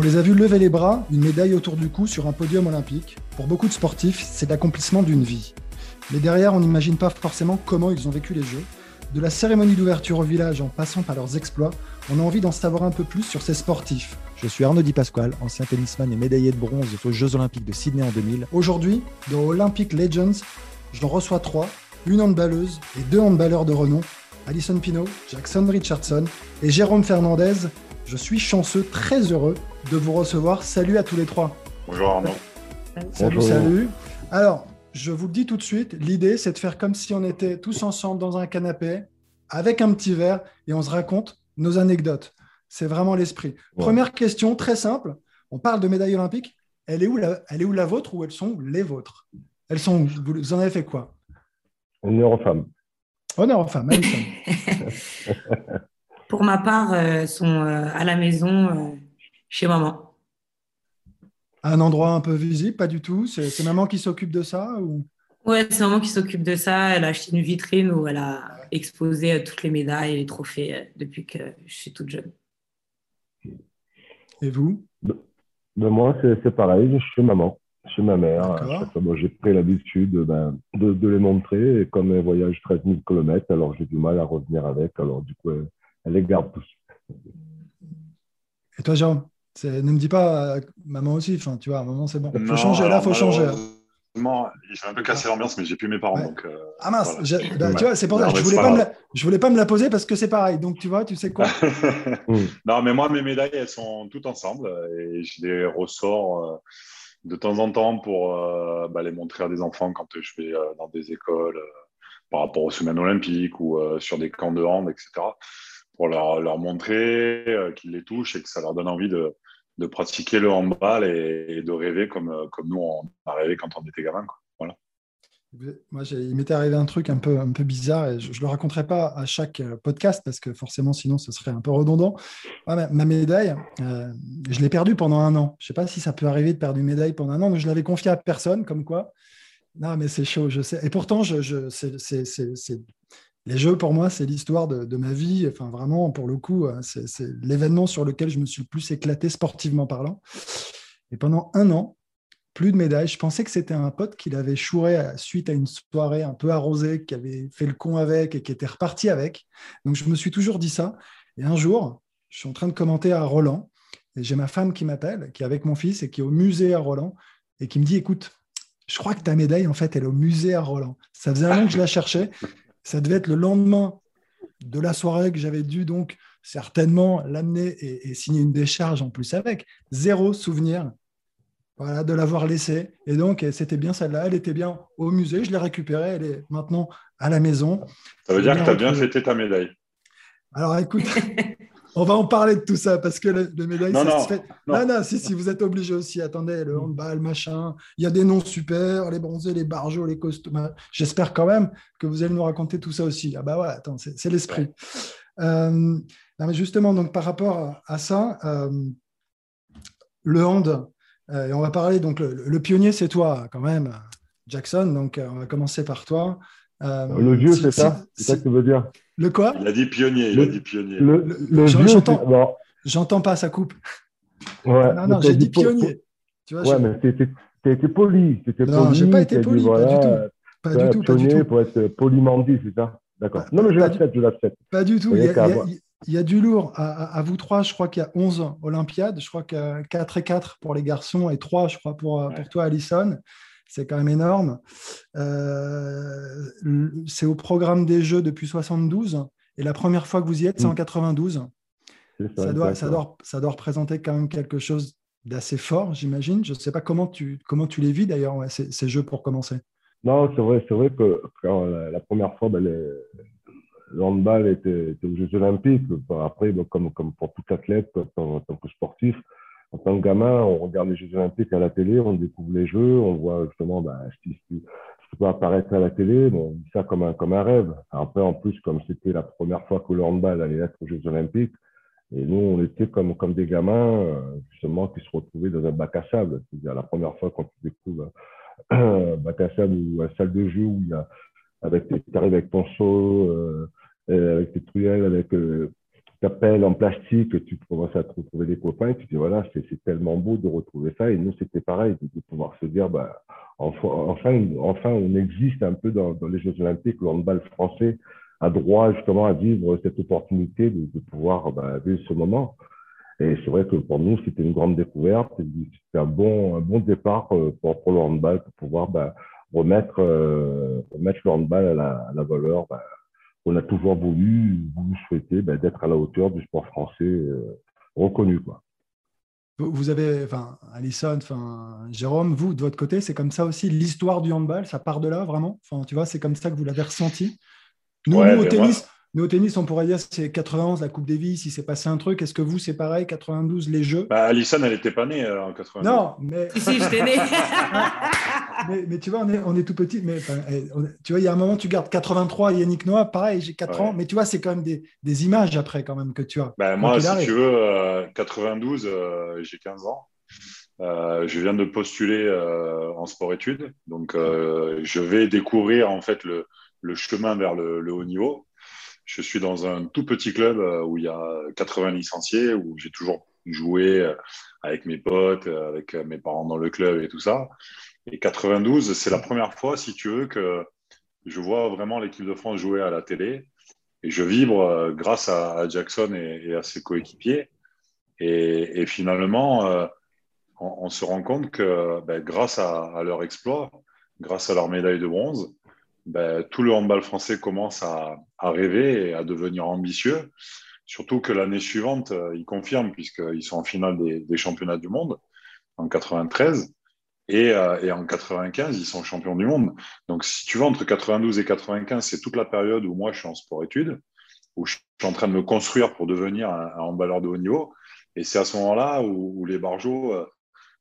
On les a vus lever les bras, une médaille autour du cou sur un podium olympique. Pour beaucoup de sportifs, c'est l'accomplissement d'une vie. Mais derrière, on n'imagine pas forcément comment ils ont vécu les Jeux. De la cérémonie d'ouverture au village en passant par leurs exploits, on a envie d'en savoir un peu plus sur ces sportifs. Je suis Arnaud Di Pasquale, ancien tennisman et médaillé de bronze aux Jeux Olympiques de Sydney en 2000. Aujourd'hui, dans Olympic Legends, j'en reçois trois, une handballeuse et deux handballeurs de renom, Alison Pino, Jackson Richardson et Jérôme Fernandez. Je suis chanceux, très heureux de vous recevoir. Salut à tous les trois. Bonjour Arnaud. Salut, Bonjour. salut. Alors, je vous le dis tout de suite, l'idée, c'est de faire comme si on était tous ensemble dans un canapé, avec un petit verre, et on se raconte nos anecdotes. C'est vraiment l'esprit. Ouais. Première question, très simple. On parle de médaille olympique. Elle est où la, elle est où la vôtre ou elles sont les vôtres? Elles sont vous, vous en avez fait quoi? Honneur aux femmes. Honneur aux femmes, Alison. Pour ma part, euh, sont euh, à la maison euh, chez maman. Un endroit un peu visible, pas du tout? C'est maman qui s'occupe de ça ou... Ouais, c'est maman qui s'occupe de ça. Elle a acheté une vitrine où elle a exposé euh, toutes les médailles et les trophées euh, depuis que je suis toute jeune. Et vous? Ben, moi, c'est pareil, je suis maman, chez ma mère. Bon, j'ai pris l'habitude ben, de, de les montrer. Et comme elle voyage 13 000 km, alors j'ai du mal à revenir avec. Alors, du coup, elle, elle les garde tous. Et toi, Jérôme Ne me dis pas euh, maman aussi. Enfin, tu vois, à un moment, c'est bon. Faut Non, changer. Là, alors, faut changer. J'ai un peu cassé l'ambiance, mais j'ai plus mes parents. Ouais. Donc, euh, Ah mince, voilà. bah, tu vois, c'est pour ça je voulais c'est pas, pas me la, je voulais pas me la poser parce que c'est pareil. Donc tu vois, tu sais quoi non, mais moi, mes médailles, elles sont toutes ensemble et je les ressors euh, de temps en temps pour euh, bah, les montrer à des enfants quand je vais euh, dans des écoles euh, par rapport aux semaines olympiques ou euh, sur des camps de hand, etc. Pour leur, montrer euh, qu'ils les touchent et que ça leur donne envie de, de pratiquer le handball et, de rêver comme, euh, comme nous, on a rêvé quand on était gamin. Quoi. Voilà. Moi, il m'était arrivé un truc un peu, un peu bizarre et je ne le raconterai pas à chaque euh, podcast parce que forcément, sinon, ce serait un peu redondant. Ouais, ma, médaille, je l'ai perdue pendant un an. Je ne sais pas si ça peut arriver de perdre une médaille pendant un an, mais je l'avais confiée à personne, comme quoi. Non, mais c'est chaud, je sais. Et pourtant, je, je, c'est- les jeux, pour moi, c'est l'histoire de, ma vie. Enfin, vraiment, pour le coup, euh, c'est c'est l'événement sur lequel je me suis le plus éclaté sportivement parlant. Et pendant un an, plus de médailles. Je pensais que c'était un pote qui l'avait chouré à- suite à une soirée un peu arrosée, qui avait fait le con avec et qui était reparti avec. Donc je me suis toujours dit ça. Et un jour, je suis en train de commenter à Roland et j'ai ma femme qui m'appelle, qui est avec mon fils et qui est au musée à Roland et qui me dit écoute, je crois que ta médaille, en fait, elle est au musée à Roland. Ça faisait un an que je la cherchais. Ça devait être le lendemain de la soirée que j'avais dû donc certainement l'amener et, et signer une décharge en plus avec. Zéro souvenir voilà, de l'avoir laissée. Et donc, c'était bien celle-là. Elle était bien au musée. Je l'ai récupérée. Elle est maintenant à la maison. Ça veut dire que tu as bien fêté ta médaille. Alors, écoute, on va en parler de tout ça parce que le, le médaille, Non, ça non, se fait. non. Non, non, si, si, vous êtes obligé aussi. Attendez, le handball, machin. Il y a des noms super, les bronzés, les barjots, les costumes. J'espère quand même que vous allez nous raconter tout ça aussi. Ah bah ouais, attends, c'est c'est l'esprit. Euh, non, mais justement, donc par rapport à, ça, euh, le hand, euh, et on va parler, donc le, le pionnier, c'est toi quand même, Jackson. Donc euh, on va commencer par toi. Euh, Le vieux, si- c'est si- ça? C'est ça que tu veux dire? Le quoi Il a dit pionnier, il Le- a dit pionnier. Le, Le- le j'en- vieux, j'entends- c'est- bon, J'entends pas, ça coupe. ouais, Non, non, j'ai dit pionnier. Tu vois, Ouais, mais t'as été poli. Non, j'ai pas été dit, poli, pas voilà, du tout. Pas du tout, pas du pionnier tout. pour être polymandie, c'est ça? D'accord. Pas- Non, mais je pas du- l'accepte, je l'accepte. Pas du tout. Il y, a, voyez qu'à il y a- avoir- il y a du lourd. À, à- à vous trois, je crois qu'il y a 11 Olympiades. Je crois que 4 et 4 pour les garçons et 3, je crois, pour, euh, pour toi, Alison. C'est quand même énorme. Euh, c'est au programme des Jeux depuis 72. Et la première fois que vous y êtes, c'est en Mm. 92. C'est Ça doit, ça, doit, ça doit représenter quand même quelque chose d'assez fort, j'imagine. Je ne sais pas comment tu, comment tu les vis d'ailleurs, ouais, ces, ces Jeux pour commencer. Non, c'est vrai, c'est vrai que quand la, la première fois, ben, les- le handball était, aux Jeux Olympiques. Après, comme, comme pour tout athlète, en, tant que sportif, en tant que gamin, on regarde les Jeux Olympiques à la télé, on découvre les Jeux, on voit justement bah, ce, qui, ce, peut apparaître à la télé, on vit ça comme un, comme un rêve. Après, en plus, comme c'était la première fois que le handball allait être aux Jeux Olympiques, et nous, on était comme, comme des gamins, euh, justement, qui se retrouvaient dans un bac à sable. C'est-à-dire la première fois quand tu découvres un bac à sable ou une salle de jeu où il y a, avec, tu arrives avec ton seau, euh, avec tes truelles, avec euh, ta pelle en plastique, tu commences à te retrouver des copains et tu dis, voilà, c'est tellement beau de retrouver ça. Et nous, c'était pareil, de, pouvoir se dire, bah, enfin, enfin, on existe un peu dans, les Jeux Olympiques, le handball français a droit justement à vivre cette opportunité de, pouvoir bah, vivre ce moment. Et c'est vrai que pour nous, c'était une grande découverte. C'était un bon, un bon départ euh, pour, pour le handball, pour pouvoir bah, remettre, euh, remettre le handball à la, à la valeur bah, qu'on a toujours voulu, voulu souhaiter bah, d'être à la hauteur du sport français euh, reconnu. Quoi. Vous avez, enfin, Alison, enfin, Jérôme, vous, de votre côté, c'est comme ça aussi l'histoire du handball, ça part de là vraiment? Enfin, tu vois, c'est comme ça que vous l'avez ressenti? Nous, au tennis, au tennis, on pourrait dire c'est 91, la Coupe Davis, il s'est passé un truc. Est-ce que vous, c'est pareil, 92, les Jeux? Bah, Alison, elle n'était pas née euh, en 92. Non, mais. si, j'étais née. mais, tu vois, on est, on est tout petit. Mais eh, tu vois, il y a un moment, tu gardes 83, Yannick Noah, pareil, j'ai 4 ans. Mais tu vois, c'est quand même des, des, images après, quand même, que tu as. Bah, moi, si tu veux, 92, euh, euh, j'ai 15 ans. je viens de postuler en sport-études. Donc, je vais découvrir, en fait, le le chemin vers le, haut niveau. Je suis dans un tout petit club euh, où il y a 80 licenciés, où j'ai toujours joué euh, avec mes potes, euh, avec mes parents dans le club et tout ça. Et 92, c'est la première fois, si tu veux, que je vois vraiment l'équipe de France jouer à la télé. Et je vibre grâce à, Jackson et, à ses coéquipiers. Et, finalement, on, se rend compte que ben, grâce à, leur exploit, grâce à leur médaille de bronze, ben, tout le handball français commence à, rêver et à devenir ambitieux. Surtout que l'année suivante, euh, ils confirment, puisqu'ils sont en finale des, championnats du monde en 93. Et, euh, et, en 95, ils sont champions du monde. Donc, si tu veux, entre 92 et 95, c'est toute la période où moi, je suis en sport-études, où je suis en train de me construire pour devenir un, handballeur de haut niveau. Et c'est à ce moment-là où, les Barjots euh,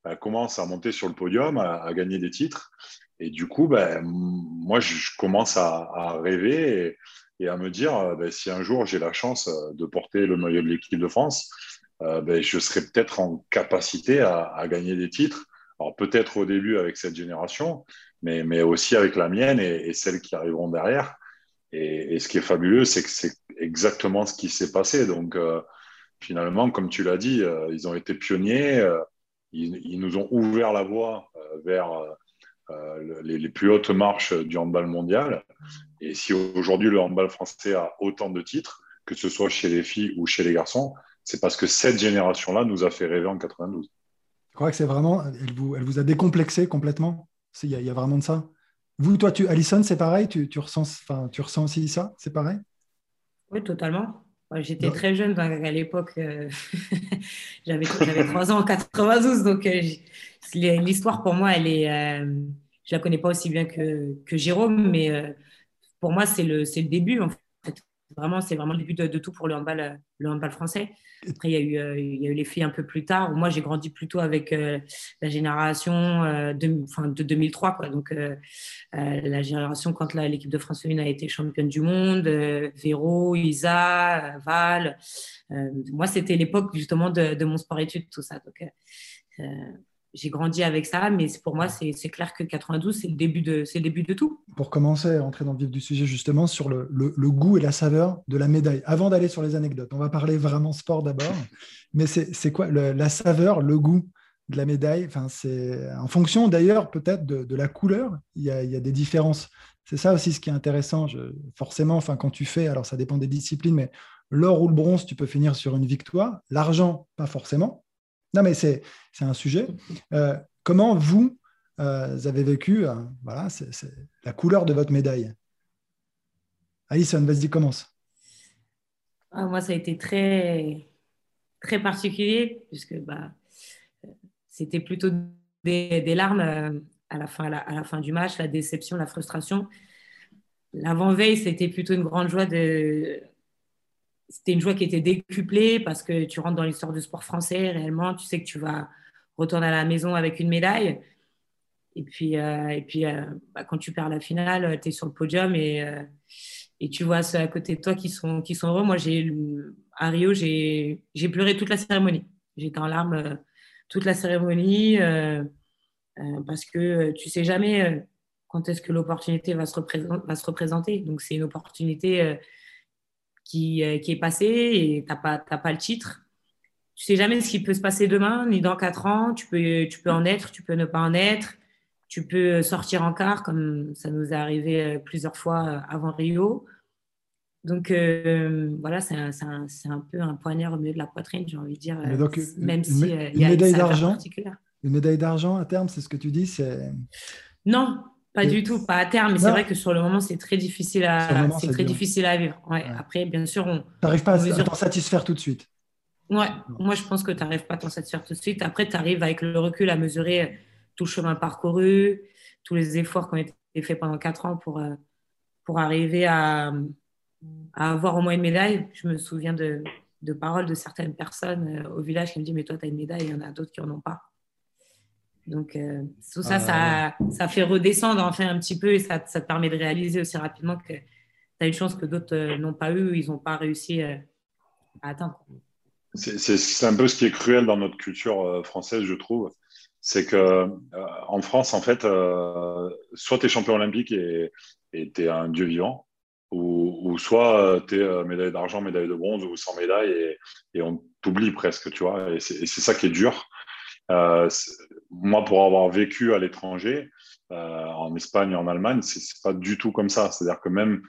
ben, commencent à monter sur le podium, à gagner des titres. Et du coup, ben, moi, je commence à, rêver et, à me dire, ben, si un jour j'ai la chance de porter le maillot de l'équipe de France, je serai peut-être en capacité à, gagner des titres. Alors peut-être au début avec cette génération, mais, mais aussi avec la mienne et, celles qui arriveront derrière. Et, ce qui est fabuleux, c'est que c'est exactement ce qui s'est passé. Donc finalement, comme tu l'as dit, ils ont été pionniers. Ils, ils, nous ont ouvert la voie vers euh, les, plus hautes marches du handball mondial. Et si aujourd'hui le handball français a autant de titres, que ce soit chez les filles ou chez les garçons, c'est parce que cette génération-là nous a fait rêver en 92. Je crois que c'est vraiment, elle vous, elle vous a décomplexé complètement? Il y, a vraiment de ça. Vous, toi, tu, Alison, c'est pareil? Tu, tu, ressens, tu ressens aussi ça? C'est pareil? Oui, totalement. J'étais très jeune à l'époque. Euh, j'avais 3 ans en 92, donc euh, l'histoire pour moi, elle est, euh, je la connais pas aussi bien que, que Jérôme, mais euh, pour moi, c'est le, le début. En fait. Vraiment, c'est vraiment le début de, tout pour le handball, euh, le handball français. Après, il y, a eu, il y a eu les filles un peu plus tard. Moi, j'ai grandi plutôt avec la génération de, enfin, de 2003. Quoi. Donc, la génération quand l'équipe de France féminine a été championne du monde, Véro, Isa, Val. moi, c'était l'époque justement de, mon sport-études, tout ça. Donc, j'ai grandi avec ça, mais pour moi, c'est clair que 92, c'est le, début de, le début de tout. Pour commencer à entrer dans le vif du sujet, justement, sur le, le, goût et la saveur de la médaille. Avant d'aller sur les anecdotes, on va parler vraiment sport d'abord. Mais c'est quoi la saveur, le goût de la médaille? Enfin, En fonction d'ailleurs peut-être de, de, la couleur, il y, a, il y a des différences. C'est ça aussi ce qui est intéressant. Je, forcément, enfin, quand tu fais, alors ça dépend des disciplines, mais l'or ou le bronze, tu peux finir sur une victoire. L'argent, pas forcément. Non, mais c'est un sujet. Euh, comment vous, euh, avez vécu euh, la couleur de votre médaille? Alison, vas-y, commence. Ah, moi, ça a été très, très particulier, puisque bah, c'était plutôt des, larmes à la, fin, à la, fin du match, la déception, la frustration. l'avant-veille, c'était plutôt une grande joie de. C'était une joie qui était décuplée parce que tu rentres dans l'histoire du sport français réellement. Tu sais que tu vas retourner à la maison avec une médaille. Et puis, euh, et puis euh, bah, quand tu perds la finale, tu es sur le podium et, euh, et tu vois ceux à côté de toi qui sont, qui sont heureux. Moi, à Rio, j'ai, pleuré toute la cérémonie. J'étais en larmes toute la cérémonie parce que tu sais jamais quand est-ce que l'opportunité va se représenter. Donc, c'est une opportunité qui, qui, est passée et tu n'as pas, pas le titre. Tu sais jamais ce qui peut se passer demain, ni dans quatre ans. Tu peux, tu peux en être, tu peux ne pas en être tu peux sortir en quart, comme ça nous est arrivé euh, plusieurs fois euh, avant Rio. Donc euh, voilà, c'est un, un, peu un poignard au milieu de la poitrine, j'ai envie de dire, même si y a médaille d'argent. Une médaille d'argent à terme, c'est ce que tu dis c'est... Non, pas du tout, pas à terme. Mais c'est vrai que sur le moment, c'est très difficile à, c'est très difficile à vivre. Ouais. Après, bien sûr, on. n'arrives pas à t'en satisfaire tout de suite. Ouais, moi je pense que tu n'arrives pas à t'en satisfaire tout de suite. Après, tu arrives avec le recul à mesurer tout le chemin parcouru, tous les efforts qui ont été faits pendant quatre ans pour, euh, pour arriver à, avoir au moins une médaille. Je me souviens de, de paroles de certaines personnes euh, au village qui me disent Mais toi, tu as une médaille, il y en a d'autres qui n'en ont pas. Donc, euh, tout ça, ah, ça, ça, fait redescendre enfin un petit peu et ça, ça te permet de réaliser aussi rapidement que tu as une chance que d'autres n'ont pas eu, ils n'ont pas réussi à atteindre. C'est un peu ce qui est cruel dans notre culture française, je trouve c'est que euh, en France, en fait, euh, soit tu es champion olympique et tu es un dieu vivant, ou, soit euh, tu es médaille d'argent, médaille de bronze ou sans médaille et, et on t'oublie presque, tu vois. Et c'est ça qui est dur. Moi, pour avoir vécu à l'étranger, en Espagne en Allemagne, c'est pas du tout comme ça. C'est-à-dire que même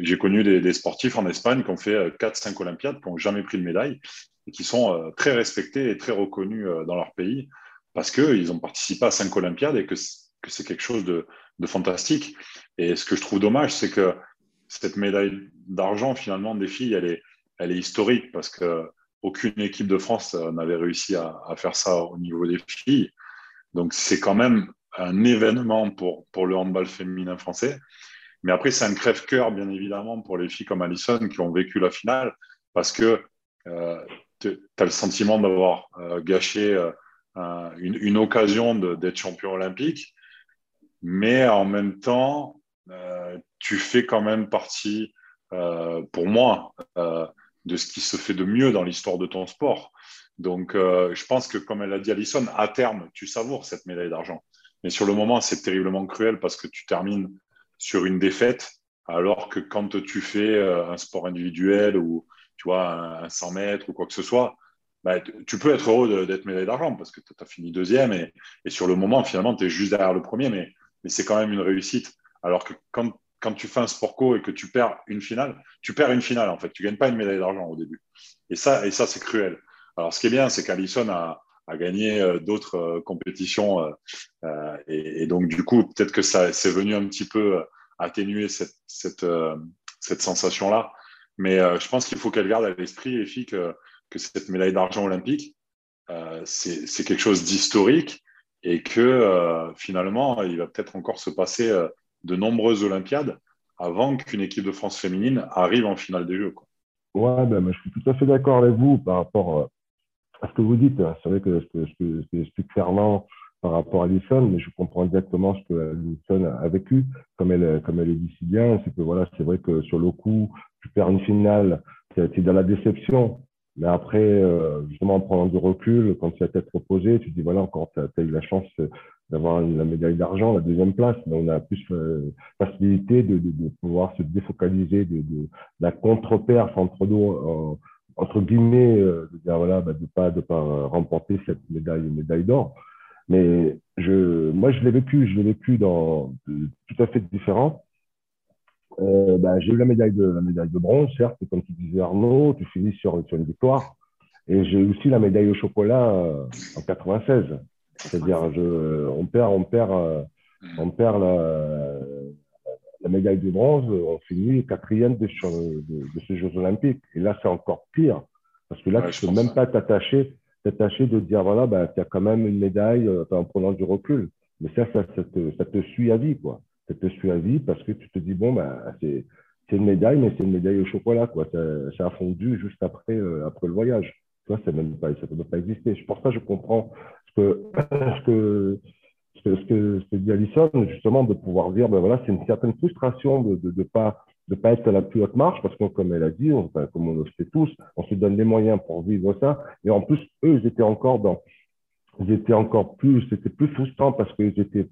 j'ai connu des, sportifs en Espagne qui ont fait 4-5 Olympiades, qui n'ont jamais pris de médaille et qui sont très respectés et très reconnus dans leur pays parce qu'ils ont participé à cinq Olympiades et que, c'est quelque chose de, fantastique. Et ce que je trouve dommage, c'est que cette médaille d'argent, finalement, des filles, elle est, elle est historique parce qu'aucune équipe de France n'avait réussi à, faire ça au niveau des filles. Donc, c'est quand même un événement pour, pour le handball féminin français. Mais après, c'est un crève-cœur, bien évidemment, pour les filles comme Alison qui ont vécu la finale parce que euh, tu as le sentiment d'avoir euh, gâché. Euh, une, occasion d'être champion olympique, mais en même temps, euh, tu fais quand même partie, euh, pour moi, euh, de ce qui se fait de mieux dans l'histoire de ton sport. Donc, je pense que, comme elle a dit Alison, à terme, tu savoures cette médaille d'argent. Mais sur le moment, c'est terriblement cruel parce que tu termines sur une défaite, alors que quand tu fais un sport individuel ou tu vois un 100 mètres ou quoi que ce soit, bah, tu peux être heureux d'être médaille d'argent parce que tu as fini deuxième et, sur le moment, finalement, tu es juste derrière le premier, mais, mais c'est quand même une réussite. Alors que quand, quand, tu fais un sport co et que tu perds une finale, tu perds une finale en fait. Tu gagnes pas une médaille d'argent au début. Et ça, et ça c'est cruel. Alors, ce qui est bien, c'est qu'Alison a, gagné euh, d'autres euh, compétitions euh, et, donc, du coup, peut-être que ça c'est venu un petit peu atténuer cette, cette sensation-là. Mais je pense qu'il faut qu'elle garde à l'esprit, les filles, que cette médaille d'argent olympique, c'est quelque chose d'historique et que finalement, il va peut-être encore se passer de nombreuses Olympiades avant qu'une équipe de France féminine arrive en finale des Jeux. Quoi. Ouais, ben, je suis tout à fait d'accord avec vous par rapport à ce que vous dites. C'est vrai que je, je, explique par rapport à Alison, mais je comprends exactement ce que Alison a vécu, comme elle, comme elle est dit si bien. C'est que voilà, c'est vrai que sur le coup, tu perds une finale, c'est dans la déception. Mais après, euh, justement, en prenant du recul, quand tu as tête reposée, tu te dis, voilà, encore, tu as, eu la chance d'avoir la médaille d'argent, la deuxième place, on a plus euh, facilité de, pouvoir se défocaliser de, la contre-perf entre nous, euh, entre guillemets, de dire, voilà, bah, de pas, de pas remporter cette médaille, médaille d'or. Mais je, moi, je l'ai vécu, je l'ai vécu dans tout à fait différent. Euh, bah, j'ai eu la médaille de la médaille de bronze, certes, comme tu disais Arnaud, tu finis sur, sur une victoire. Et j'ai aussi la médaille au chocolat euh, en 96. C'est-à-dire, je, on perd, on perd, euh, on perd la, la, médaille de bronze, on finit quatrième de, de, de, ces Jeux Olympiques. Et là, c'est encore pire, parce que là, tu peux même pas t'attacher, t'attacher de dire voilà, bah, tu as quand même une médaille en prenant du recul. Mais ça, ça, ça, te, ça te suit à vie, quoi. ça te suit à vie parce que tu te dis, bon, bah, c'est une médaille, mais c'est une médaille au chocolat, quoi. Ça, ça a fondu juste après, euh, après le voyage. Tu vois, ça ne peut même pas exister. Pour ça, je comprends que, ce que, ce que, ce dit Alison, justement, de pouvoir dire, ben voilà, c'est une certaine frustration de ne de pas de pas être à la plus haute marche, parce que comme elle a dit, comme on le sait tous, on se donne les moyens pour vivre ça. Et en plus, eux, ils étaient encore dans, ils étaient encore plus, c'était plus frustrant parce qu'ils étaient,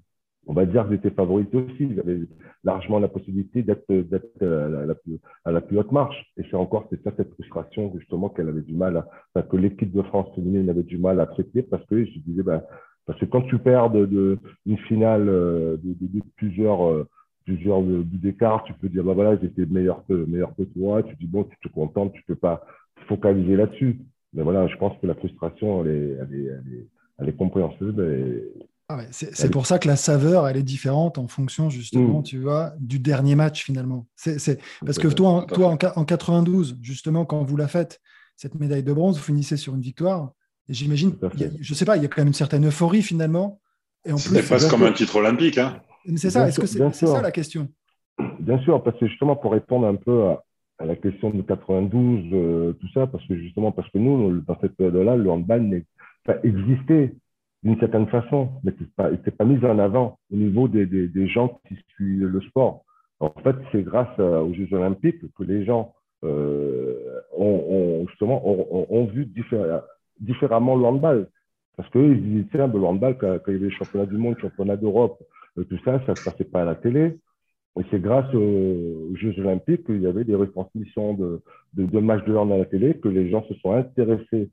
on va dire, ils étaient favoris aussi. Avaient largement la possibilité d'être, à, la, à la plus haute marche. Et c'est encore, ça, cette frustration, justement, qu'elle avait du mal à, que l'équipe de France féminine avait du mal à accepter parce que je disais, ben, parce que quand tu perds de, de une finale euh, de, de, de plusieurs, euh, plusieurs buts d'écart, tu peux dire, bah voilà, j'étais meilleur que, meilleur que toi. Tu dis, bon, tu te contentes, tu peux pas focaliser là-dessus. Mais voilà, je pense que la frustration, elle est, elle est, elle est, elle est compréhensible. Et, ah ouais, c'est pour ça que la saveur, elle est différente en fonction, justement, mmh. tu vois, du dernier match, finalement. C'est Parce que toi, toi en, en 92, justement, quand vous la faites, cette médaille de bronze, vous finissez sur une victoire. Et j'imagine, je sais pas, il y a quand même une certaine euphorie, finalement. Et en plus, presque comme un titre olympique. Hein. C'est ça, est-ce que c'est ça la question? Bien sûr, parce que justement, pour répondre un peu à, à la question de 92, euh, tout ça, parce que justement, parce que nous, dans cette période-là, le handball existait d'une certaine façon, mais n'était pas, pas mis en avant au niveau des, gens qui suivent le sport. En fait, c'est grâce aux Jeux Olympiques que les gens euh, ont, justement ont, vu différemment, le handball. Parce qu'ils disaient, tiens, le handball, quand, il y avait les championnats du monde, championnat d'Europe, euh, tout ça, ça ne se passait pas à la télé. Et c'est grâce aux Jeux Olympiques qu'il y avait des retransmissions de, matchs de hand à la télé, que les gens se sont intéressés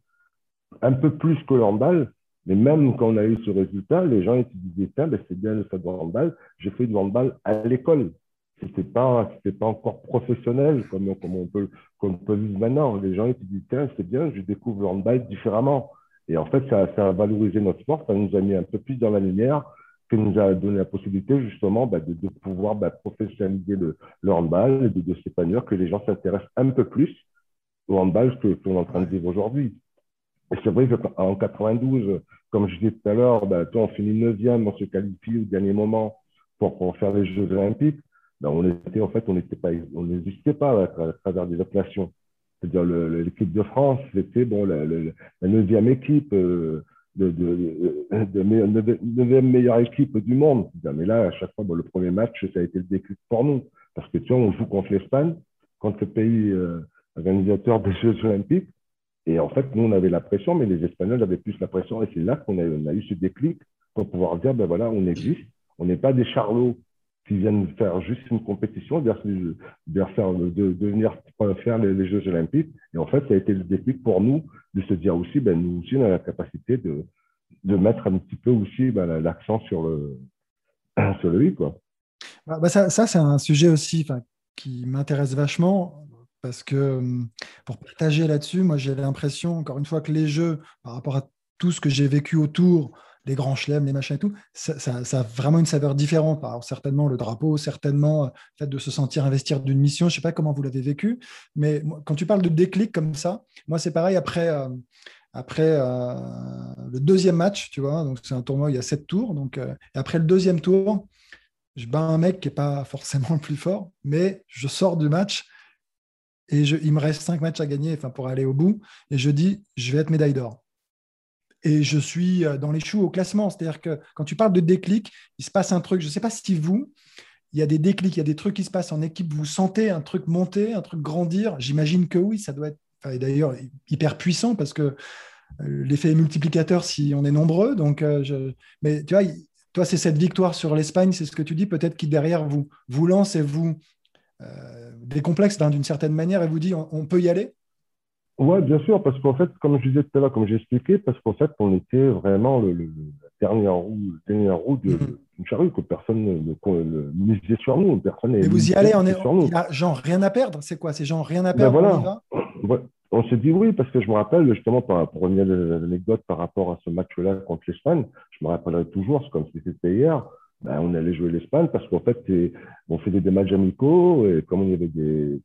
un peu plus que le handball. Mais même quand on a eu ce résultat, les gens disaient, tiens, ben, c'est bien le fait de handball, j'ai fait du handball à l'école. C'était pas, pas encore professionnel comme, comme on peut, comme on peut vivre maintenant. Les gens dit, tiens, c'est bien, je découvre le handball différemment. Et en fait, ça, ça a valorisé notre sport, ça nous a mis un peu plus dans la lumière qui nous a donné la possibilité justement bah, de, de, pouvoir bah, professionnaliser le, le, handball de, de s'épanouir, que les gens s'intéressent un peu plus au handball que qu'on est en train de vivre aujourd'hui. Et c'est vrai qu'en 92, comme je disais tout à l'heure, bah, on finit neuvième, on se qualifie au dernier moment pour, faire les Jeux Olympiques. Ben, on était en fait, on pas, on n'existait pas à, travers des autres nations. C'est-à-dire l'équipe de France, c'était bon la, la, neuvième équipe. Euh, de, meilleure équipe du monde. Mais là, à chaque fois, le premier match, ça a été le déclic pour nous. Parce que tu vois, on joue contre l'Espagne, contre le pays euh, organisateur des Jeux Olympiques. Et en fait, nous, on avait la pression, mais les Espagnols avaient plus la pression. Et c'est là qu'on a, eu ce déclic pour pouvoir dire, ben voilà, on existe. On n'est pas des charlots qui viennent faire juste une compétition, de, faire, de, venir faire les, Jeux Olympiques. Et en fait, ça a été le déclic pour nous de se dire aussi, ben, nous aussi, on a la capacité de, de mettre un petit peu aussi ben, l'accent sur le, sur. Quoi. Bah, bah, ça c'est un sujet aussi qui m'intéresse vachement parce que pour partager là-dessus, moi j'ai l'impression, encore une fois, que les jeux, par rapport à tout ce que j'ai vécu autour, les grands chelems, les machins et tout, ça, a vraiment une saveur différente. Alors, certainement le drapeau, certainement le fait de se sentir investir d'une mission. Je ne sais pas comment vous l'avez vécu, mais quand tu parles de déclic comme ça, moi c'est pareil après. Euh, après euh, le deuxième match, tu vois, donc c'est un tournoi, il y a sept tours. Donc, euh, et après le deuxième tour, je bats un mec qui n'est pas forcément le plus fort, mais je sors du match et il me reste cinq matchs à gagner enfin, pour aller au bout. Et je dis, je vais être médaille d'or et je suis euh, dans les choux au classement. C'est-à-dire que quand tu parles de déclic, il se passe un truc. Je ne sais pas si vous, il y a des déclics, il y a des trucs qui se passent en équipe. Vous sentez un truc monter, un truc grandir. J'imagine que oui, ça doit être d'ailleurs hyper puissant parce que euh, l'effet multiplicateur si on est nombreux. Donc, euh, mais tu vois, toi, c'est cette victoire sur l'Espagne, c'est ce que tu dis, peut-être qui derrière vous vous lance et vous décomplexe d'une certaine manière et vous dit on peut y aller? Oui, bien sûr, parce qu'en fait, comme je disais tout à l'heure, comme j'ai expliqué, parce qu'en fait, on était vraiment le, le, la dernière roue, la dernière roue d'une mm-hmm. charrue, que personne ne, misait sur nous. Personne Et vous y allez, on est, y a genre rien à perdre, c'est quoi? C'est genre rien à perdre ben voilà. on, ouais. on s'est dit oui, parce que je me rappelle, justement, pour, pour revenir à l'anecdote par rapport à ce match-là contre l'Espagne, je me rappellerai toujours, c'est comme si c'était hier, ben, on allait jouer l'Espagne parce qu'en fait, on faisait des matchs amicaux et comme il y avait des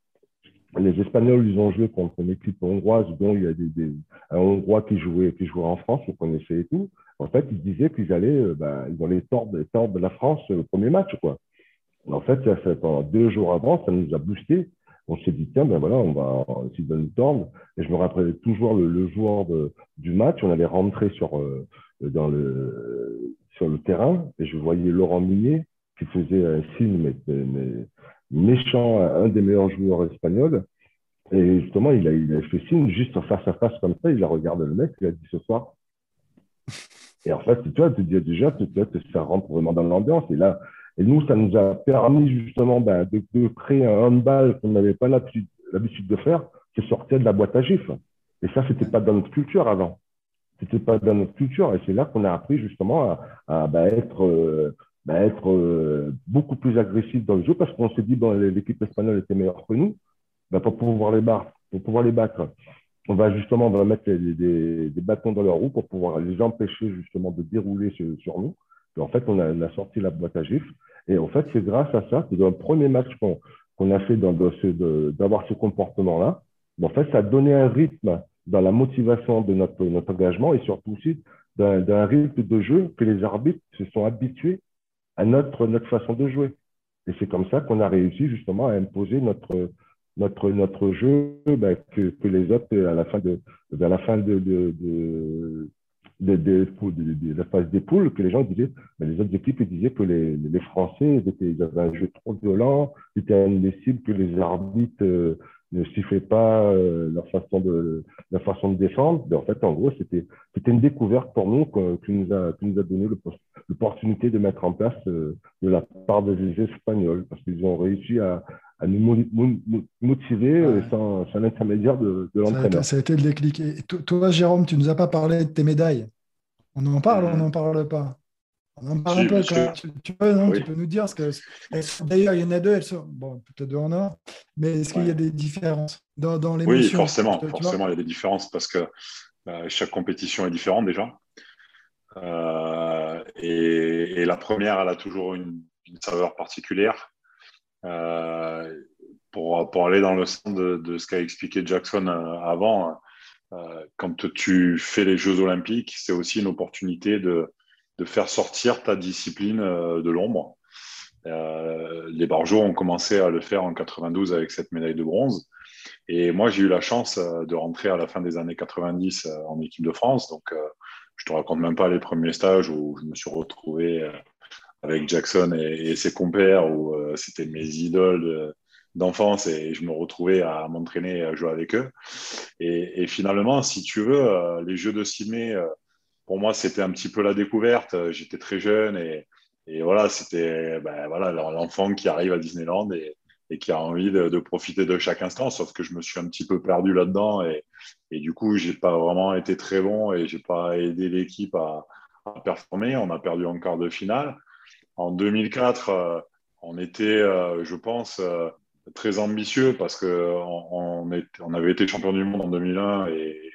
les Espagnols, ils ont joué contre une équipe hongroise dont il y a des, un Hongrois qui jouait, qui jouait en France, on connaissait et tout. En fait, ils disaient qu'ils allaient, euh, bah, ils allaient tordre, tordre la France au premier match, quoi. En fait, pendant deux jours avant, ça nous a boosté. On s'est dit, tiens, ben voilà, on va essayer de nous tordre. Et je me rappelais toujours le, jour du match, on allait rentrer sur, euh, dans le, sur le terrain et je voyais Laurent Minier qui faisait un signe méchant à un des meilleurs joueurs espagnols. Et justement, il a, fait signe juste face à face comme ça. Il a regardé le mec, il a dit ce soir. Et en fait, tu vois, tu dis déjà, tu vois, ça rentre vraiment dans l'ambiance. Et là, et nous, ça nous a permis justement ben, de, créer un handball qu'on n'avait pas l'habitude de faire, qui sortait de la boîte à gifs. Et ça, c'était pas dans notre culture avant. C'était pas dans notre culture. Et c'est là qu'on a appris justement à, ben, être, euh, être euh, beaucoup plus agressif dans le jeu parce qu'on s'est dit, bon, l'équipe espagnole était meilleure que nous. Ben, pour pouvoir les battre, on va justement on va mettre des, bâtons dans leur roue pour pouvoir les empêcher justement de dérouler sur, nous. En fait, on a, sorti la boîte à gifs. Et en fait, c'est grâce à ça que dans le premier match qu'on qu'on a fait d'avoir ce, comportement-là, en fait, ça a donné un rythme dans la motivation de notre, engagement et surtout aussi d'un rythme de jeu que les arbitres se sont habitués à notre, notre façon de jouer. Et c'est comme ça qu'on a réussi justement à imposer notre, notre, notre jeu ben, que, que, les autres, à la fin de, à la fin de, de, de la phase des poules, que les gens disaient, ben, les autres équipes disaient que les, les Français étaient, ils avaient un jeu trop violent, c'était indécible, que les arbitres euh, ne sifflaient pas euh, leur façon de leur façon de défendre. Mais en fait, en gros, c'était c'était une découverte pour nous qui nous a qui nous a donné l'opportunité de mettre en place euh, de la part des Espagnols parce qu'ils ont réussi à, à nous motiver euh, sans, sans l'intermédiaire de, de l'entraîneur. Ça, a été le déclic. Et toi, Jérôme, tu ne nous as pas parlé de tes médailles. On en parle ou on n'en parle pas On en parle un peu. Tu, peux, non, tu, peux, nous dire D'ailleurs, il y en a deux, elles sont bon, peut-être deux en or, mais est-ce qu'il y a des différences dans, dans les Oui, forcément, forcément, il y a des différences parce que euh, chaque compétition est différente déjà. Euh, et, et, la première, elle a toujours une, une saveur particulière. Euh, pour, pour, aller dans le sens de, de ce qu'a expliqué Jackson avant, quand tu fais les Jeux olympiques, c'est aussi une opportunité de, de, faire sortir ta discipline de l'ombre. les Barjots ont commencé à le faire en 92 avec cette médaille de bronze. Et moi, j'ai eu la chance de rentrer à la fin des années 90 en équipe de France. Donc, je te raconte même pas les premiers stages où je me suis retrouvé avec Jackson et, ses compères où euh, c'était mes idoles d'enfance et je me retrouvais à m'entraîner à jouer avec eux. Et, finalement, si tu veux, euh, les Jeux de Sydney, euh, pour moi, c'était un petit peu la découverte. J'étais très jeune et, voilà, c'était ben, voilà, l'enfant qui arrive à Disneyland et, qui a envie de, profiter de chaque instant. Sauf que je me suis un petit peu perdu là-dedans et, du coup, j'ai pas vraiment été très bon et j'ai pas aidé l'équipe à, performer. On a perdu en quart de finale. En 2004, euh, on était, euh, je pense, euh, très ambitieux parce qu'on on, avait été champion du monde en 2001 et,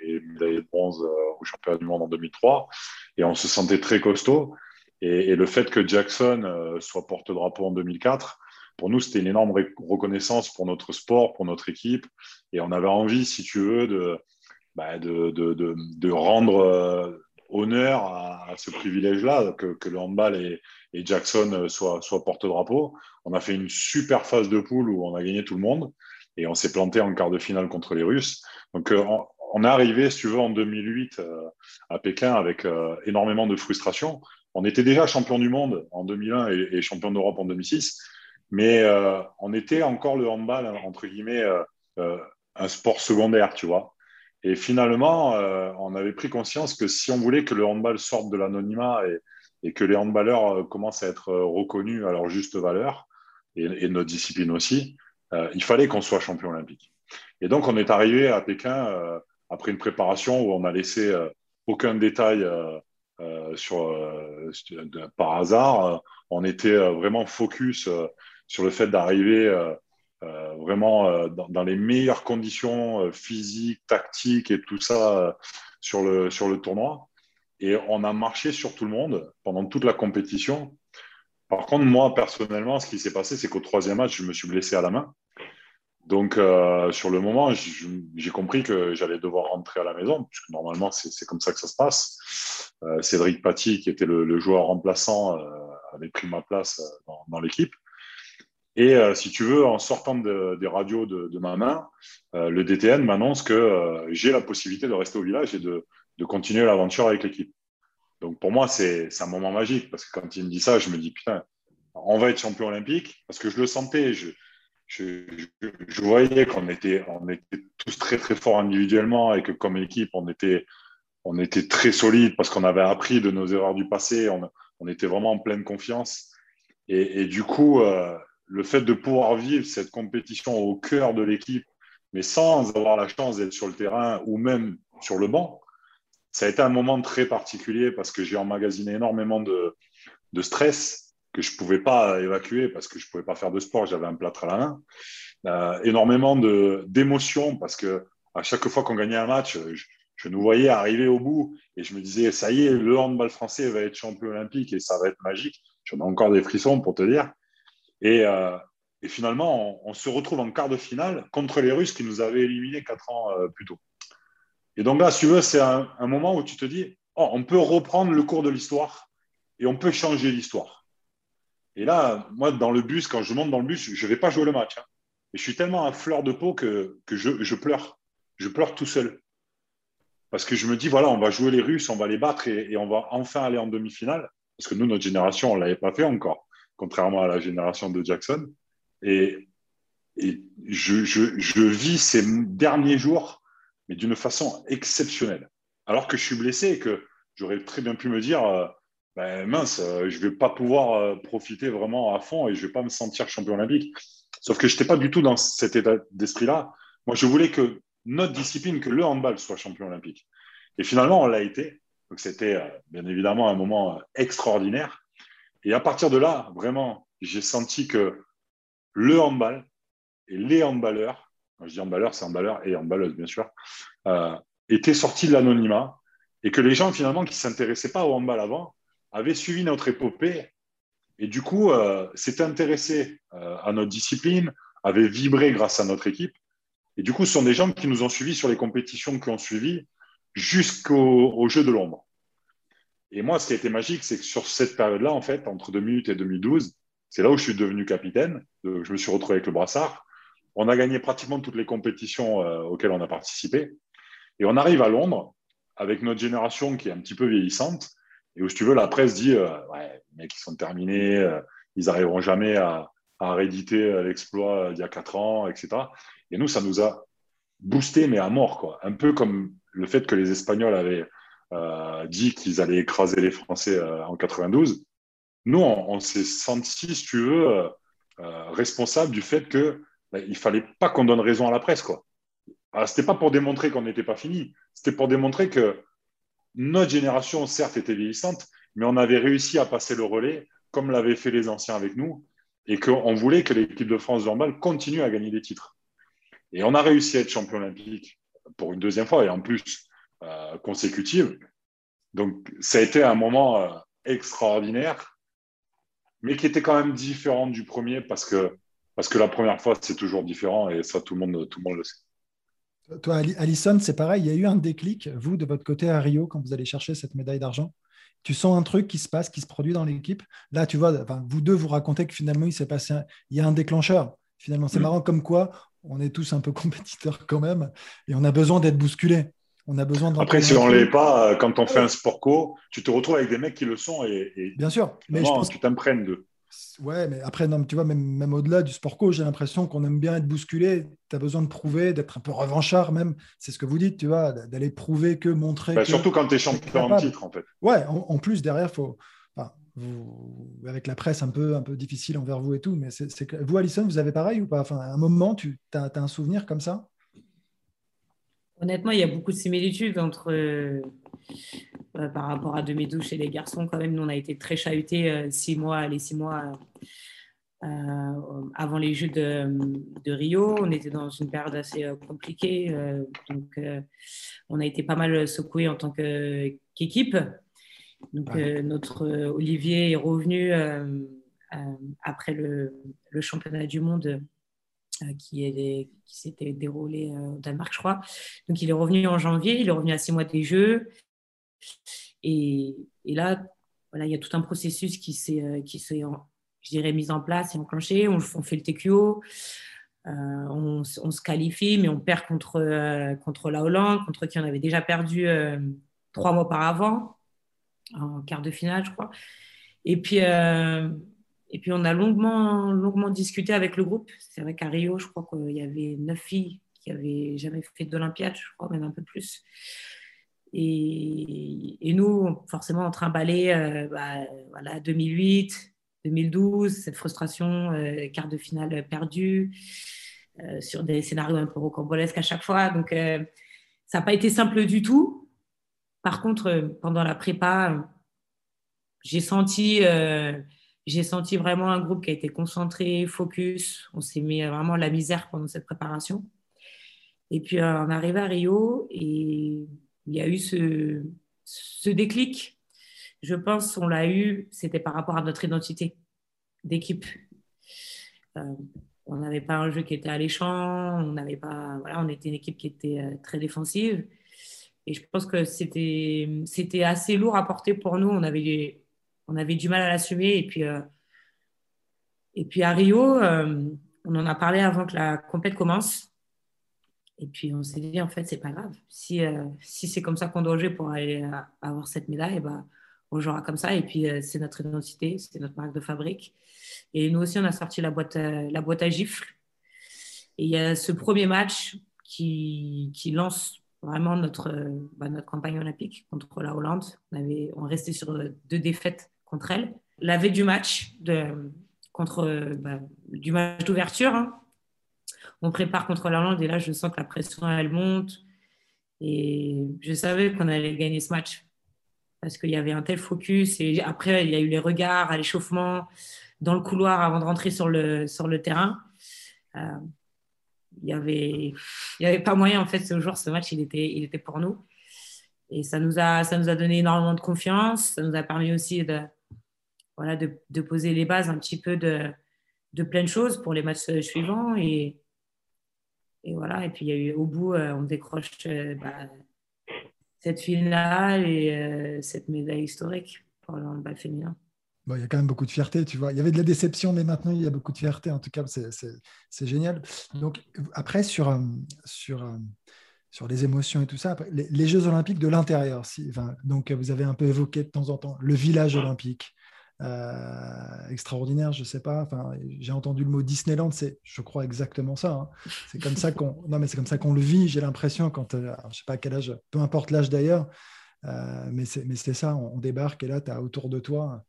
médaillé de bronze au championnat du monde en 2003 et on se sentait très costaud. Et, le fait que Jackson soit porte-drapeau en 2004, pour nous, c'était une énorme reconnaissance pour notre sport, pour notre équipe. Et on avait envie, si tu veux, de, bah, de, de, rendre honneur à, ce privilège-là, que, que, le handball et, Jackson euh, soit, soit porte-drapeau. On a fait une super phase de poule où on a gagné tout le monde et on s'est planté en quart de finale contre les Russes. Donc, euh, on, est arrivé, si tu veux, en 2008 euh, à Pékin avec énormément de frustration. On était déjà champion du monde en 2001 et, champion d'Europe en 2006, mais on était encore le handball, entre guillemets, un sport secondaire, tu vois. Et finalement, on avait pris conscience que si on voulait que le handball sorte de l'anonymat et, que les handballeurs euh, commencent à être euh, reconnus à leur juste valeur, et, notre discipline aussi, euh, il fallait qu'on soit champion olympique. Et donc, on est arrivé à Pékin après une préparation où on n'a laissé aucun détail sur, par hasard. on était vraiment focus sur le fait d'arriver vraiment dans, dans, les meilleures conditions physiques, tactiques et tout ça sur, le, sur le tournoi. Et on a marché sur tout le monde pendant toute la compétition. Par contre, moi, personnellement, ce qui s'est passé, c'est qu'au troisième match, je me suis blessé à la main. Donc, euh, sur le moment, j'ai compris que j'allais devoir rentrer à la maison, puisque normalement, c'est comme ça que ça se passe. Euh, Cédric Paty, qui était le, joueur remplaçant, euh, avait pris ma place dans, l'équipe. Et si tu veux, en sortant des radios de, ma main, le DTN m'annonce que j'ai la possibilité de rester au village et de, continuer l'aventure avec l'équipe. Donc pour moi, c'est un moment magique parce que quand il me dit ça, je me dis putain, on va être champion olympique parce que je le sentais. Je, voyais qu'on était, tous très très forts individuellement et que comme équipe, on était, très solide parce qu'on avait appris de nos erreurs du passé. On, était vraiment en pleine confiance. Et, et du coup, le fait de pouvoir vivre cette compétition au cœur de l'équipe, mais sans avoir la chance d'être sur le terrain ou même sur le banc, ça a été un moment très particulier parce que j'ai emmagasiné énormément de, stress que je ne pouvais pas évacuer parce que je ne pouvais pas faire de sport, j'avais un plâtre à la main. Euh, énormément d'émotions parce que à chaque fois qu'on gagnait un match, je, nous voyais arriver au bout et je me disais, ça y est, le handball français va être champion olympique et ça va être magique. J'en ai encore des frissons pour te dire. Euh, et, finalement, on, se retrouve en quart de finale contre les Russes qui nous avaient éliminés quatre ans euh, plus tôt. Et donc là, si tu veux, c'est un, moment où tu te dis, oh, on peut reprendre le cours de l'histoire et on peut changer l'histoire. Et là, moi, dans le bus, quand je monte dans le bus, je ne vais pas jouer le match. Hein. Et je suis tellement à fleur de peau que, je, pleure. Je pleure tout seul. Parce que je me dis, voilà, on va jouer les Russes, on va les battre et, on va enfin aller en demi-finale. Parce que nous, notre génération, on ne l'avait pas fait encore contrairement à la génération de Jackson. Et, je, vis ces derniers jours, mais d'une façon exceptionnelle. Alors que je suis blessé et que j'aurais très bien pu me dire, euh, ben, mince, euh, je ne vais pas pouvoir euh, profiter vraiment à fond et je ne vais pas me sentir champion olympique. Sauf que je n'étais pas du tout dans cet état d'esprit-là. Moi, je voulais que notre discipline, que le handball soit champion olympique. Et finalement, on l'a été. Donc, c'était bien évidemment un moment extraordinaire. Et à partir de là, vraiment, j'ai senti que le handball et les handballeurs, quand je dis handballeurs, c'est handballeurs et handballeuses, bien sûr, euh, étaient sortis de l'anonymat et que les gens, finalement, qui ne s'intéressaient pas au handball avant, avaient suivi notre épopée et du coup, euh, s'étaient intéressés euh, à notre discipline, avaient vibré grâce à notre équipe. Et du coup, ce sont des gens qui nous ont suivis sur les compétitions qui ont suivi jusqu'au jeu de l'ombre. Et moi, ce qui a été magique, c'est que sur cette période-là, en fait, entre 2008 et 2012, c'est là où je suis devenu capitaine. Je me suis retrouvé avec le brassard. On a gagné pratiquement toutes les compétitions euh, auxquelles on a participé. Et on arrive à Londres avec notre génération qui est un petit peu vieillissante. Et où, si tu veux, la presse dit euh, Ouais, les mecs, ils sont terminés, euh, ils n'arriveront jamais à, à rééditer l'exploit d'il y a quatre ans, etc. Et nous, ça nous a boosté, mais à mort. Quoi. Un peu comme le fait que les Espagnols avaient euh, dit qu'ils allaient écraser les Français euh, en 92. Nous, on, s'est senti, si tu veux, euh, responsable du fait que bah, il fallait pas qu'on donne raison à la presse, quoi. C'était pas pour démontrer qu'on n'était pas fini, c'était pour démontrer que notre génération, certes, était vieillissante, mais on avait réussi à passer le relais, comme l'avaient fait les anciens avec nous, et qu'on voulait que l'équipe de France de continue à gagner des titres. Et on a réussi à être champion olympique pour une deuxième fois, et en plus, euh, consécutive. Donc, ça a été un moment euh, extraordinaire, mais qui était quand même différent du premier parce que, parce que la première fois, c'est toujours différent et ça, tout le monde, tout le, monde le sait. Toi, Alison, c'est pareil, il y a eu un déclic, vous, de votre côté à Rio, quand vous allez chercher cette médaille d'argent. Tu sens un truc qui se passe, qui se produit dans l'équipe. Là, tu vois, vous deux, vous racontez que finalement, il s'est passé, il y a un déclencheur. Finalement, c'est mm. marrant comme quoi on est tous un peu compétiteurs quand même et on a besoin d'être bousculés. On a besoin Après, si on ne l'est pas, euh, quand on fait un sport co, tu te retrouves avec des mecs qui le sont et, bien sûr, mais je pense tu t'imprègnes d'eux. Ouais, mais après, non, tu vois, même, même au-delà du sport co, j'ai l'impression qu'on aime bien être bousculé. Tu as besoin de prouver, d'être un peu revanchard, même. C'est ce que vous dites, tu vois, d'aller prouver que, montrer. Bah, surtout quand tu es champion en titre, en fait. Ouais, en, plus, derrière, faut. vous, avec la presse un peu, un peu difficile envers vous et tout, mais c'est que vous, Alison, vous avez pareil ou pas? Enfin, À un moment, tu as, as un souvenir comme ça? Honnêtement, il y a beaucoup de similitudes entre, euh, euh, par rapport à 2012 chez les garçons. Quand même, nous, on a été très chahutés euh, six mois, les six mois avant les Jeux de, Rio. On était dans une période assez compliquée. donc, on a été pas mal secoués en tant qu'équipe. donc, notre Olivier est revenu après le, le, championnat du monde euh, qui, s'était déroulé euh, au Danemark, je crois. Donc, il est revenu en janvier, il est revenu à six mois des Jeux. Et, là, voilà, il y a tout un processus qui s'est, euh, qui s'est je dirais, mise en place et enclenchée. On, fait le TQO. on, se qualifie, mais on perd contre, contre la Hollande, contre qui on avait déjà perdu trois mois auparavant, en quart de finale, je crois. Et puis, et puis on a longuement, longuement discuté avec le groupe. C'est vrai qu'à Rio, je crois qu'il y avait neuf filles qui n'avaient jamais fait d'Olympiade, je crois, même un peu plus. Et, et nous, forcément, on trimballait euh, bah, voilà, 2008, 2012, cette frustration, euh, quart de finale perdue, euh, sur des scénarios un peu rocambolesques à chaque fois. Donc, ça n'a pas été simple du tout. Par contre, pendant la prépa, j'ai senti j'ai senti vraiment un groupe qui a été concentré, focus. On s'est mis vraiment la misère pendant cette préparation. Et puis, euh, on arrivé à Rio et il y a eu ce, ce déclic. Je pense qu'on l'a eu, c'était par rapport à notre identité d'équipe. Euh, on n'avait pas un jeu qui était alléchant, on n'avait pas, voilà, on était une équipe qui était euh, très défensive. Et je pense que c'était, c'était assez lourd à porter pour nous. On avait on avait du mal à l'assumer. Et puis, euh, et puis à Rio, euh, on en a parlé avant que la compète commence. Et puis on s'est dit, en fait, c'est pas grave. Si, euh, si c'est comme ça qu'on doit jouer pour aller avoir cette médaille, bah, on jouera comme ça. Et puis c'est notre identité, c'est notre marque de fabrique. Et nous aussi, on a sorti la boîte, la boîte à gifles. Et il y a ce premier match qui, qui lance vraiment notre, bah, notre campagne olympique contre la Hollande. On, avait, on restait sur deux défaites contre elle. La veille du match, de, contre, bah, du match d'ouverture, hein. on prépare contre l'Irlande et là, je sens que la pression, elle monte. Et je savais qu'on allait gagner ce match parce qu'il y avait un tel focus. Et après, il y a eu les regards à l'échauffement dans le couloir avant de rentrer sur le, sur le terrain. Euh, il n'y avait, y avait pas moyen, en fait, ce jour, ce match, il était, il était pour nous. Et ça nous, a, ça nous a donné énormément de confiance. Ça nous a permis aussi de, voilà, de, poser les bases un petit peu de, plein de choses pour les matchs suivants. Et, et voilà, et puis il y a eu au bout, euh, on décroche euh, bah, cette finale et euh, cette médaille historique pour le handball féminin. Bon, il y a quand même beaucoup de fierté, tu vois. Il y avait de la déception, mais maintenant il y a beaucoup de fierté. En tout cas, c'est génial. Donc après, sur, sur, sur les émotions et tout ça, les, Jeux olympiques de l'intérieur, si, donc vous avez un peu évoqué de temps en temps le village olympique. Euh, extraordinaire, je sais pas. Enfin, j'ai entendu le mot Disneyland, c'est, je crois exactement ça. Hein. C'est comme ça qu'on, non mais c'est comme ça qu'on le vit. J'ai l'impression quand, euh, je sais pas à quel âge, peu importe l'âge d'ailleurs, euh, mais c'est, mais c'est ça. On, débarque et là, tu as autour de toi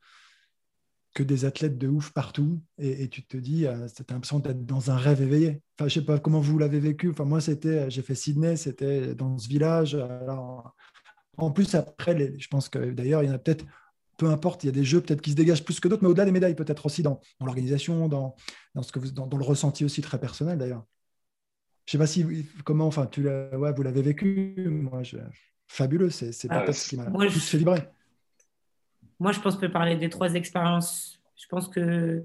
que des athlètes de ouf partout et, tu te dis, euh, as l'impression d'être dans un rêve éveillé. Enfin, je sais pas comment vous l'avez vécu. Enfin, moi, c'était, j'ai fait Sydney, c'était dans ce village. Alors, en plus, après, je pense que d'ailleurs, il y en a peut-être peu importe, il y a des jeux peut-être qui se dégagent plus que d'autres, mais au-delà des médailles, peut-être aussi dans, l'organisation, dans, dans, ce que vous, dans, le ressenti aussi très personnel d'ailleurs. Je sais pas si comment, enfin, tu ouais, vous l'avez vécu. Moi, je, fabuleux, c'est, c'est ah, ce qui m'a plus. Moi, je pense que parler des trois expériences. Je pense que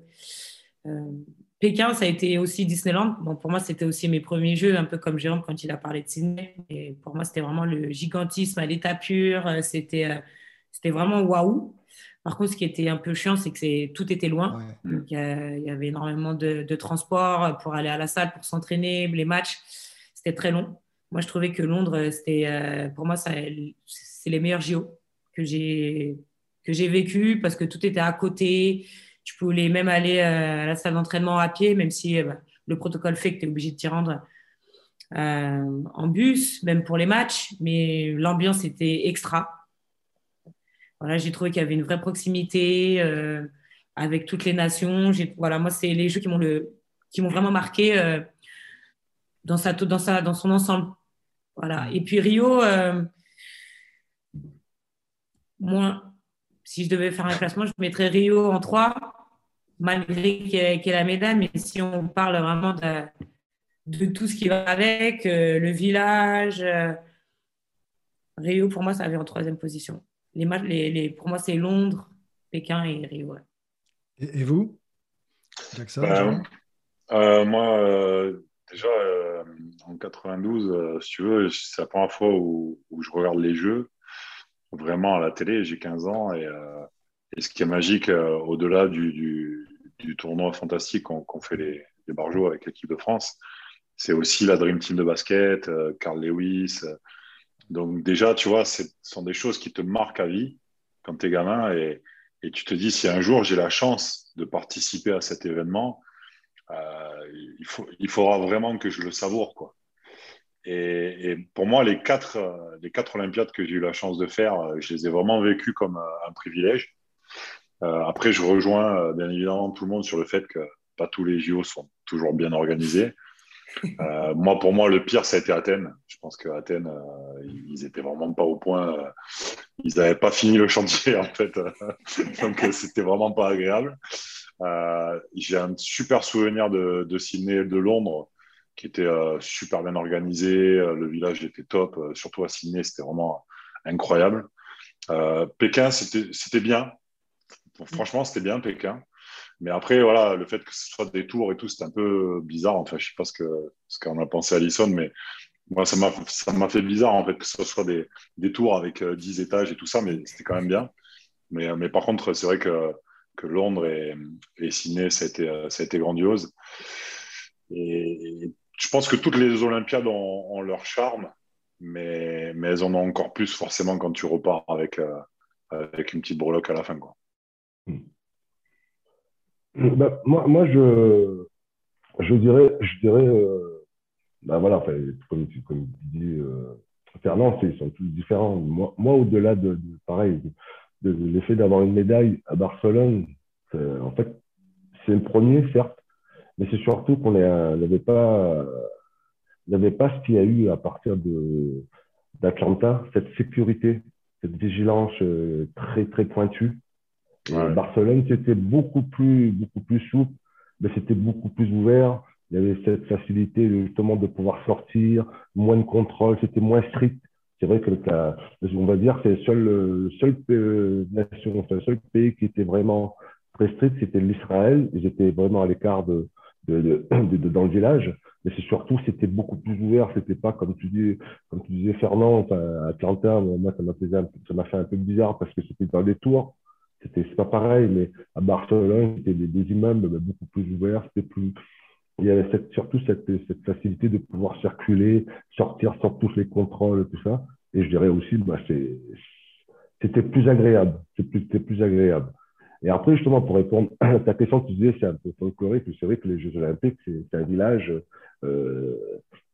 euh, Pékin, ça a été aussi Disneyland. Bon, pour moi, c'était aussi mes premiers jeux, un peu comme Jérôme quand il a parlé de Sydney. Et pour moi, c'était vraiment le gigantisme à l'état pur. C'était, euh, c'était vraiment waouh. Par contre, ce qui était un peu chiant, c'est que tout était loin. il y, avait énormément de, transport pour aller à la salle, pour s'entraîner, les matchs. C'était très long. Moi, je trouvais que Londres, c'était, euh, pour moi, c'est les meilleurs JO que j'ai que j'ai vécu parce que tout était à côté. Tu pouvais même aller euh, à la salle d'entraînement à pied, même si euh, le protocole fait que tu es obligé de t'y rendre en bus, même pour les matchs. Mais l'ambiance était extra voilà, j'ai trouvé qu'il y avait une vraie proximité euh, avec toutes les nations. Voilà, moi, c'est les jeux qui m'ont le, qui m'ont vraiment marqué euh, dans sa, dans sa, dans son ensemble. Voilà. Et puis Rio, euh, moi, si je devais faire un classement, je mettrais Rio en 3, malgré qu'il y, ait, la médaille. Mais si on parle vraiment de, de tout ce qui va avec, le village, Rio, pour moi, ça avait en troisième position les, les, pour moi, c'est Londres, Pékin et Rio. Et, vous Jackson? Bah, euh, Moi, euh, déjà, euh, en 92, si tu veux, c'est la première fois où, je regarde les jeux vraiment à la télé. J'ai 15 ans et, ce qui est magique, au-delà du, du tournoi fantastique qu'ont fait les, les Barjots avec l'équipe de France. C'est aussi la Dream Team de basket, Carl Lewis. Donc déjà, tu vois, ce sont des choses qui te marquent à vie quand tu es gamin et, tu te dis, si un jour j'ai la chance de participer à cet événement, il, faut, il faudra vraiment que je le savoure. Quoi. Et, pour moi, les quatre, euh, les quatre Olympiades que j'ai eu la chance de faire, euh, je les ai vraiment vécues comme euh, un privilège. après, je rejoins bien évidemment tout le monde sur le fait que pas tous les JO sont toujours bien organisés. Moi, pour moi, le pire, ça a été Athènes. Je pense qu'à Athènes, ils étaient vraiment pas au point. ils n'avaient pas fini le chantier, en fait. Donc, c'était vraiment pas agréable. J'ai un super souvenir de, Sydney et de Londres qui était euh, super bien organisé. Euh, le village était top, euh, surtout à Sydney, c'était vraiment incroyable. Pékin, c'était bien. franchement, c'était bien Pékin. Mais après, voilà, le fait que ce soit des tours et tout, c'était un peu bizarre. Enfin, je sais pas ce qu'on ce qu'on a pensé à Alison, mais moi, ça m'a fait bizarre en fait que ce soit des, des tours avec 10 étages et tout ça, mais c'était quand même bien. Mais, mais par contre, c'est vrai que, que Londres et, et Sydney, ça a été, ça a été grandiose. Et, je pense que toutes les Olympiades ont, leur charme, mais, mais, elles en ont encore plus forcément quand tu repars avec, euh, avec une petite breloque à la fin. Hmm. Bah, moi, moi je, je dirais, je dirais euh, bah, voilà, comme, tu dis, euh, Fernand, ils sont tous différents. Moi, moi au-delà de, pareil, de, l'effet d'avoir une médaille à Barcelone, en fait, c'est le premier, certes, mais c'est surtout qu'on n'avait pas, n'avait pas ce qu'il y a eu à partir d'Atlanta, cette sécurité, cette vigilance euh, très, très pointue. Barcelone, c'était beaucoup plus, beaucoup plus souple, mais c'était beaucoup plus ouvert. Il y avait cette facilité justement de pouvoir sortir, moins de contrôle, c'était moins strict. C'est vrai que on va dire, c'est le seul, seul nation, le seul pays qui était vraiment très strict, c'était l'Israël. Ils étaient vraiment à l'écart de, de, dans le village. Mais c'est surtout, c'était beaucoup plus ouvert. C'était pas comme tu dis, comme tu disais Fernand, enfin, à Atlanta, moi, ça m'a fait, ça m'a fait un peu bizarre parce que c'était dans des tours. C'est pas pareil, mais à Barcelone, c'était des, des immeubles beaucoup plus ouverts. C'était plus, il y avait surtout cette, facilité de pouvoir circuler, sortir sans tous les contrôles, tout ça. Et je dirais aussi, bah, c'était plus agréable. C'était agréable. Et après, justement, pour répondre à ta question, tu disais, c'est un peu folklorique, c'est vrai que les Jeux Olympiques, c'est un village, euh,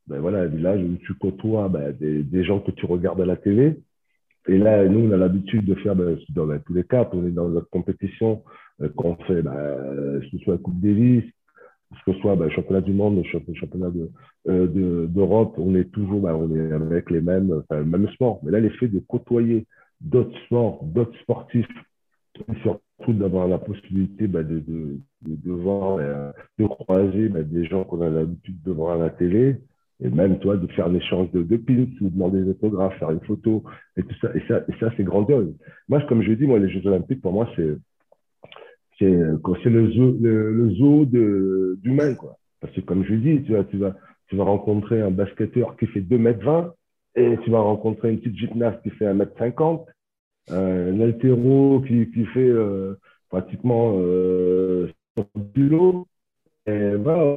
ben voilà, un village où tu côtoies ben, des, gens que tu regardes à la télé. Et là, nous, on a l'habitude de faire, ben, dans ben, tous les cas, on est dans notre compétition, euh, qu'on fait, ben, que ce soit la Coupe Davis, que ce soit ben, championnat du monde, championnat euh, d'Europe, de, on est toujours, ben, on est avec les mêmes, enfin, le même sport. Mais là, l'effet de côtoyer d'autres sports, d'autres sportifs, surtout d'avoir la possibilité bah, de, de, de, voir, euh, de croiser des gens qu'on a l'habitude de voir à la télé, et même toi de faire l'échange de, pins ou demander des autographes, faire une photo, et tout ça. Et ça, et ça c'est grandiose. Moi, comme je dis, moi, les Jeux Olympiques, pour moi, c'est c'est le zoo, le, le d'humain, quoi. Parce que comme je dis, tu vas, tu vas, tu vas rencontrer un basketteur qui fait 2 mètres 20 et tu vas rencontrer une petite gymnaste qui fait 1 mètre 50 un altéro qui, qui fait euh, pratiquement euh, kilo. Et voilà,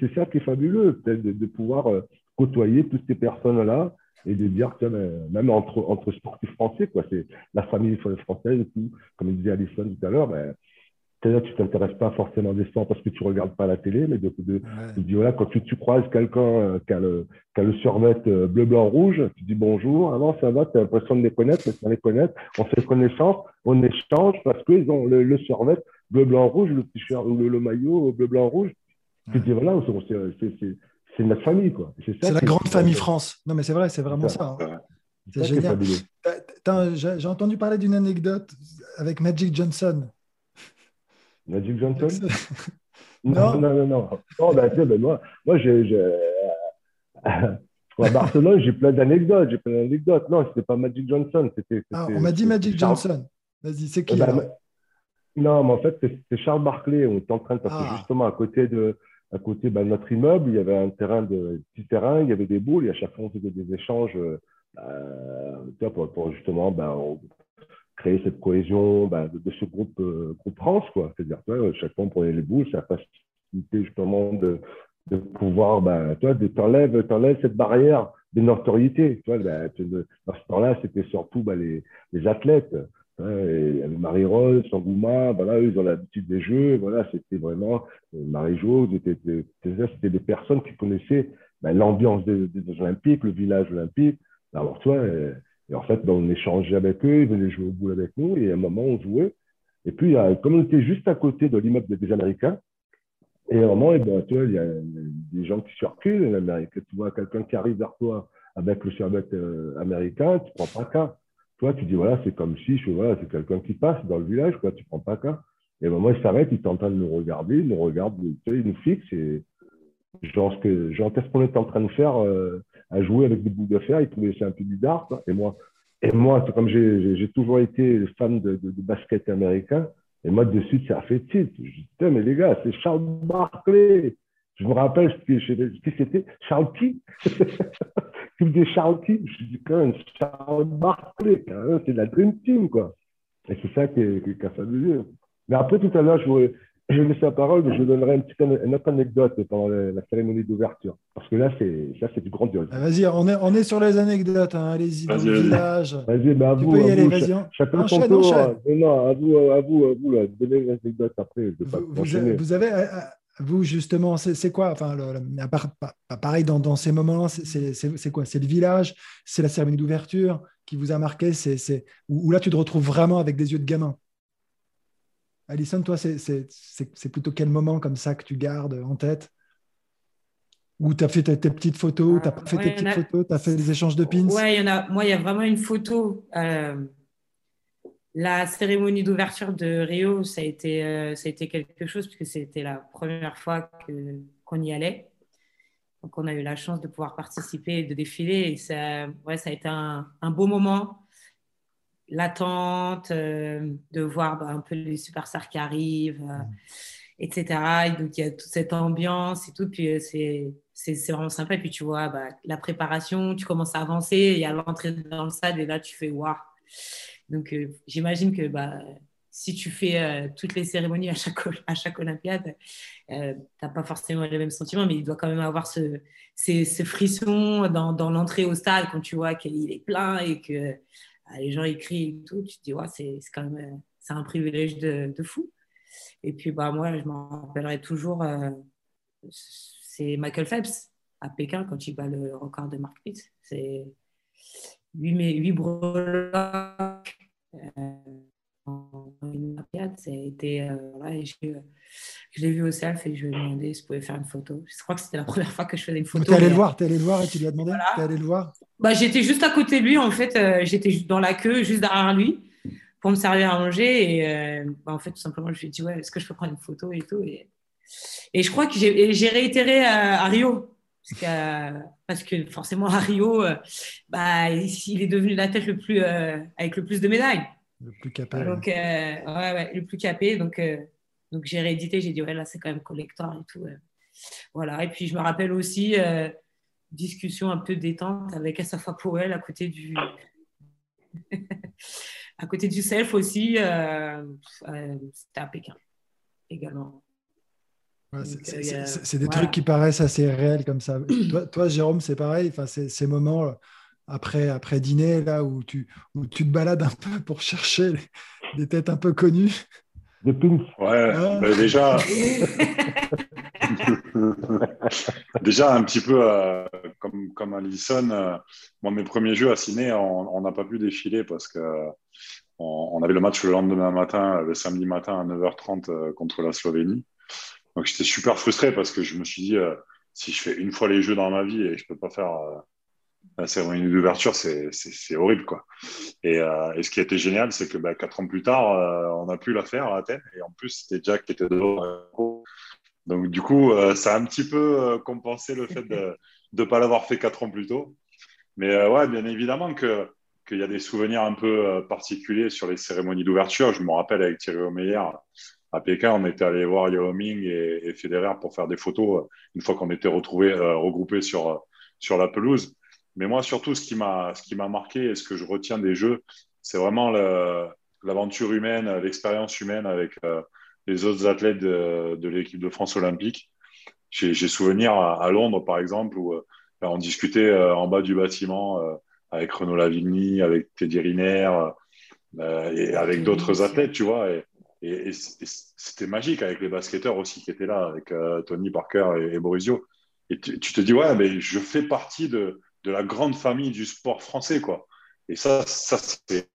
c'est ça, qui est fabuleux, peut-être de, pouvoir euh, côtoyer toutes ces personnes-là et de dire que même entre, entre sportifs français, quoi, c'est la famille française et tout, comme disait Alison tout à l'heure, ben, c'est-à-dire tu t'intéresses pas forcément des sports parce que tu regardes pas la télé, mais de, de, de voilà, quand tu, tu croises quelqu'un euh, qui, a le, qui a le survêt euh, bleu, blanc, rouge, tu dis bonjour, avant ah ça va, tu as l'impression de les connaître, mais sans les connaître, on fait connaissance, on échange parce qu'ils ont le, le survêt bleu, blanc, rouge, le t-shirt, le, le maillot bleu, blanc, rouge. Tu dis voilà, c'est notre famille, quoi. C'est la grande famille France. Non, mais c'est vrai, c'est vraiment ça. Hein. C'est génial. J'ai entendu parler d'une anecdote avec Magic Johnson. Magic Johnson? Non. non, non, non, non. ben, ben, moi, moi j'ai. à Barcelone, j'ai plein d'anecdotes. J'ai plein d'anecdotes. Non, c'était pas Magic Johnson. C'était, ah, on m'a dit Magic Johnson. Vas-y, c'est qui ben, Non, mais en fait, c'est Charles Barclay. On était en train de passer ah. justement à côté de, à côté ben, de notre immeuble. Il y avait un terrain de petit terrain. Il y avait des boules. Et à chaque fois, on faisait des échanges euh, pour, pour, justement ben, créer cette cohésion bah, de, ce groupe, groupe France, quoi. C'est-à-dire, chacun prenait les bouches, ça facilité justement de, de pouvoir, bah, t'enlèves, t'enlèves cette barrière de notoriété. Tu vois, bah, dans ce temps-là, c'était surtout bah, les, les athlètes. Hein, Marie-Rose, Sangouma, voilà, ils ont l'habitude des jeux. Voilà, c'était vraiment euh, Marie-Jo, c'était, des personnes qui connaissaient bah, l'ambiance des, des, Olympiques, le village olympique. Alors, tu vois, et, en fait, bah, on échangeait avec eux, ils venaient jouer au boule avec nous, et à un moment, on jouait. Et puis, comme on était juste à côté de l'immeuble des Américains, et à un moment, et ben, tu vois, il y a des gens qui circulent en Amérique. Tu vois quelqu'un qui arrive vers toi avec le survêt euh, américain, tu prends pas cas. Toi, tu dis, voilà, c'est comme si, voilà, c'est quelqu'un qui passe dans le village, quoi, tu prends pas cas. Et un moment, il s'arrête, il est en train de nous regarder, il nous regarde, il nous fixe et genre, que, genre qu'est-ce qu'on est en train de faire euh, à jouer avec des bouts de fer, il trouvait ça un peu bizarre. Et moi, et moi, comme j'ai toujours été fan de, basket américain, et moi, de suite, ça a fait titre. Je dis, putain, mais les gars, c'est Charles Barclay. Je me rappelle ce que c'était. Charles qui? Tu me dis Charles qui Je dis, quand même, Charles Barclay. C'est la Dream Team, quoi. Et c'est ça qui, est, qui Mais après, tout à l'heure, je voudrais, je vais laisser la parole, mais je donnerai une, petite, une autre anecdote pendant la, cérémonie d'ouverture. Parce que là, c'est, ça, c'est du grandiose. Ah, vas-y, on est, on est sur les anecdotes. Hein. Allez-y, dans le village. Vas-y, mais à tu vous. Peux y aller, vas-y. Chacun son tour. Non, à vous, à vous, à vous, là. Donnez les anecdotes après. Je pas vous, vous, avez, vous, justement, c'est quoi enfin, le, à part, Pareil, dans, dans ces moments-là, c'est quoi? C'est le village C'est la cérémonie d'ouverture qui vous a marqué c'est, Ou là, tu te retrouves vraiment avec des yeux de gamin? Alison, toi, c'est plutôt quel moment comme ça que tu gardes en tête? Ou tu as fait tes, petites photos, tu pas fait tes petites photos, tu as fait des échanges de pins? Oui, il y en a. Moi, il y a vraiment une photo. Euh, la cérémonie d'ouverture de Rio, ça a, été, euh, ça a été quelque chose, puisque c'était la première fois qu'on y allait. Donc, on a eu la chance de pouvoir participer et de défiler. Et ça, ouais, ça a été un, un beau moment l'attente, euh, de voir bah, un peu les superstars qui arrivent, euh, mm. etc. Et donc, il y a toute cette ambiance et tout. Puis, c'est, c'est, vraiment sympa. Et puis, tu vois, bah, la préparation, tu commences à avancer. Il y a l'entrée dans le stade et là, tu fais waouh. Donc, j'imagine que bah, si tu fais toutes les cérémonies à chaque, à chaque Olympiade, tu n'as pas forcément les mêmes sentiments, mais il doit quand même avoir ce, frisson dans, l'entrée au stade quand tu vois qu'il est plein et que ah, les gens écrivent et tout, tu te dis, ouais, c'est quand même euh, un privilège de, fou. Et puis, bah, moi, je m'en rappellerai toujours, euh, c'est Michael Phelps à Pékin quand il bat le record de Mark Pitt. C'est 8, 8 breloques en une Olympiade. Ça a été, euh, voilà, je l'ai vu au self et je lui ai demandé si je pouvais faire une photo. Je crois que c'était la première fois que je faisais une photo. Tu es allé le voir, tu allé le voir et tu lui as demandé voilà. allé le voir bah, J'étais juste à côté de lui, en fait. Euh, j'étais dans la queue, juste derrière lui, pour me servir à manger. Et euh, bah, en fait, tout simplement, je lui ai dit, ouais, est-ce que je peux prendre une photo et tout. Et, et je crois que j'ai réitéré à, Rio. Parce, parce que, forcément, à Rio, euh, bah, il est devenu la tête le plus, avec le plus de médailles. Le plus capé. Donc, ouais, ouais, le plus capé. Donc, donc j'ai réédité. J'ai dit, ouais, là, c'est quand même collector et tout. Voilà. Et puis, je me rappelle aussi discussion un peu détente avec Asafa Powell à côté du à côté du self aussi euh, euh, c'était à Pékin également euh, c'est des trucs qui paraissent assez réels comme ça. Toi, toi Jérôme c'est pareil enfin ces moments après, après dîner là où tu, où tu te balades un peu pour chercher des têtes un peu connues. Des Ouais, ah. bah, déjà, Déjà, un petit peu euh, comme, comme Alison, euh, moi, mes premiers jeux à Ciné, on n'a pas pu défiler parce que on, avait le match le lendemain matin, le samedi matin à 9h30 euh, contre la Slovénie. Donc, j'étais super frustré parce que je me suis dit, si je fais une fois les jeux dans ma vie et je peux pas faire la cérémonie d'ouverture, c'est horrible. Quoi. Et, et, ce qui était génial, c'est que bah, quatre ans plus tard, on a pu la faire à Athènes. Et en plus, c'était Jack qui était dehors. Donc, du coup, euh, ça a un petit peu euh, compensé le fait de ne pas l'avoir fait quatre ans plus tôt. Mais euh, ouais, bien évidemment que qu'il y a des souvenirs un peu particuliers sur les cérémonies d'ouverture. Je me rappelle avec Thierry Omeyer à Pékin, on était allé voir Yao Ming et, et, Federer pour faire des photos une fois qu'on était retrouvés, regroupés sur, sur la pelouse. Mais moi, surtout, ce qui m'a marqué et ce que je retiens des jeux, c'est vraiment le, l'aventure humaine, l'expérience humaine avec les autres athlètes de, l'équipe de France olympique. J'ai souvenir à, Londres, par exemple, où on discutait en bas du bâtiment avec Renaud Lavigny, avec Teddy Riner et avec d'autres athlètes, tu vois. Et, et, c'était magique avec les basketteurs aussi qui étaient là, avec Tony Parker et, et Borisio. Et tu, te dis, ouais, mais je fais partie de, de la grande famille du sport français, quoi. Et ça, ça c'est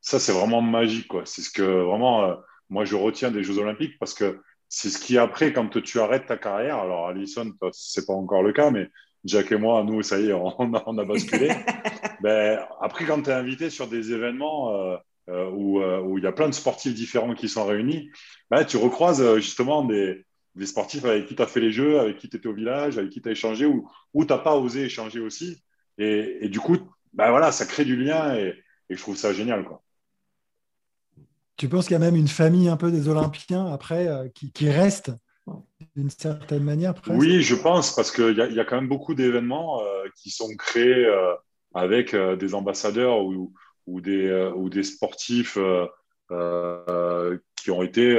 ça c'est vraiment magique, quoi. C'est ce que vraiment euh, moi je retiens des Jeux Olympiques parce que c'est ce qui après quand tu arrêtes ta carrière. Alors Alison, c'est pas encore le cas, mais Jack et moi, nous, ça y est, on a, on a basculé. ben, après, quand tu es invité sur des événements euh, euh, où il y a plein de sportifs différents qui sont réunis, ben, tu recroises justement des, des sportifs avec qui tu as fait les jeux, avec qui tu étais au village, avec qui tu as échangé ou, ou tu n'as pas osé échanger aussi. Et, du coup, bah voilà, ça crée du lien et, je trouve ça génial. Quoi. Tu penses qu'il y a même une famille un peu des Olympiens après euh, qui, qui, reste d'une certaine manière Oui, je pense, parce qu'il y, y, a quand même beaucoup d'événements euh, qui sont créés euh, avec des ambassadeurs ou, ou des, ou des sportifs qui ont été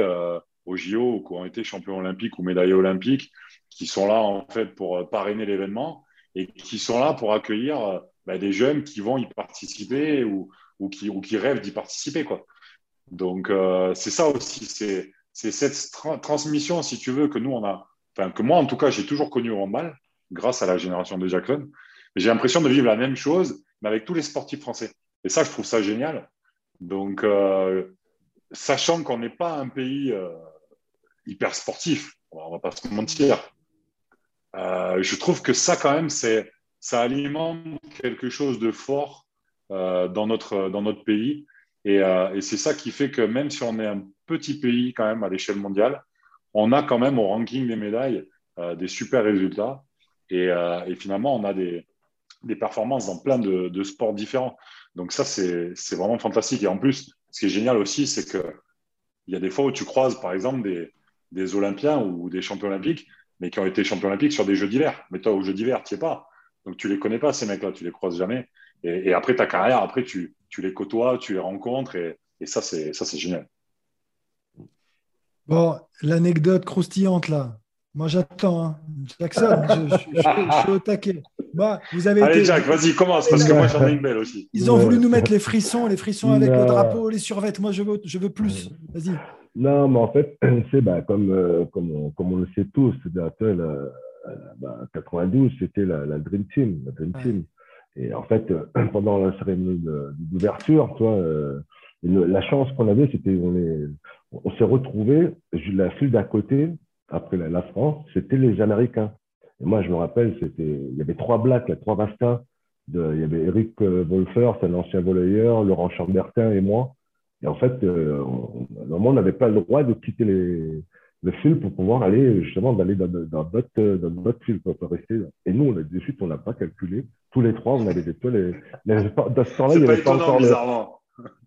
au JO qui ont été champions olympiques ou médaillés olympiques, qui sont là en fait pour euh, parrainer l'événement et qui sont là pour accueillir euh, bah, des jeunes qui vont y participer ou, ou, qui, ou qui rêvent d'y participer. Quoi. Donc euh, c'est ça aussi, c'est, c'est cette transmission, si tu veux, que nous on a, enfin que moi en tout cas j'ai toujours connu au handball grâce à la génération de Jacqueline. J'ai l'impression de vivre la même chose, mais avec tous les sportifs français. Et ça, je trouve ça génial. Donc, sachant qu'on n'est pas un pays hyper sportif, on va pas se mentir. Euh, je trouve que ça, quand même, c'est, ça alimente quelque chose de fort euh, dans, notre, dans notre pays. Et, euh, et, c'est ça qui fait que même si on est un petit pays quand même à l'échelle mondiale, on a quand même au ranking des médailles des super résultats. Et, finalement, on a des, des performances dans plein de sports différents. Donc ça, c'est, vraiment fantastique. Et en plus, ce qui est génial aussi, c'est que il y a des fois où tu croises, par exemple, des, Olympiens ou des champions olympiques, mais qui ont été champions olympiques sur des Jeux d'hiver. Mais toi, aux Jeux d'hiver, tu sais pas. Donc, tu les connais pas, ces mecs-là, tu les croises jamais. Et, après ta carrière, après, tu, tu, les côtoies, tu les rencontres, et, et ça, c'est génial. Bon, l'anecdote croustillante, là. Moi, j'attends. Hein. Jackson, je, suis au taquet. Bah, vous avez Allez, Jack, vas-y, commence, parce que moi, j'en ai une belle aussi. Ils ont voulu nous mettre les frissons, les frissons avec le drapeau, les survêtements. Moi, je veux, je veux plus. Vas-y. Non, mais en fait, c'est bah, comme, euh, comme, on, comme, on, le sait tous, c'est-à-dire bah, 92, c'était la, la, Dream Team. La Dream Team. Et en fait, pendant la cérémonie d'ouverture, toi, euh, la chance qu'on avait, c'était on, on s'est retrouvés, la file d'à côté, après la, France, c'était les Américains. Et moi, je me rappelle, c'était, il y avait trois blacks, trois Vastas. De, il y avait Eric euh, Wolfer, c'est un ancien volleyeur, Laurent Chambertin et moi. Et en fait, euh, on n'avait pas le droit de quitter les, le fil pour pouvoir aller justement d'aller dans, dans notre dans notre fil pour rester. Et nous, on a de suite, on n'a pas calculé. Tous les trois, on avait des toiles. Dans ce temps-là, il n'y avait pas encore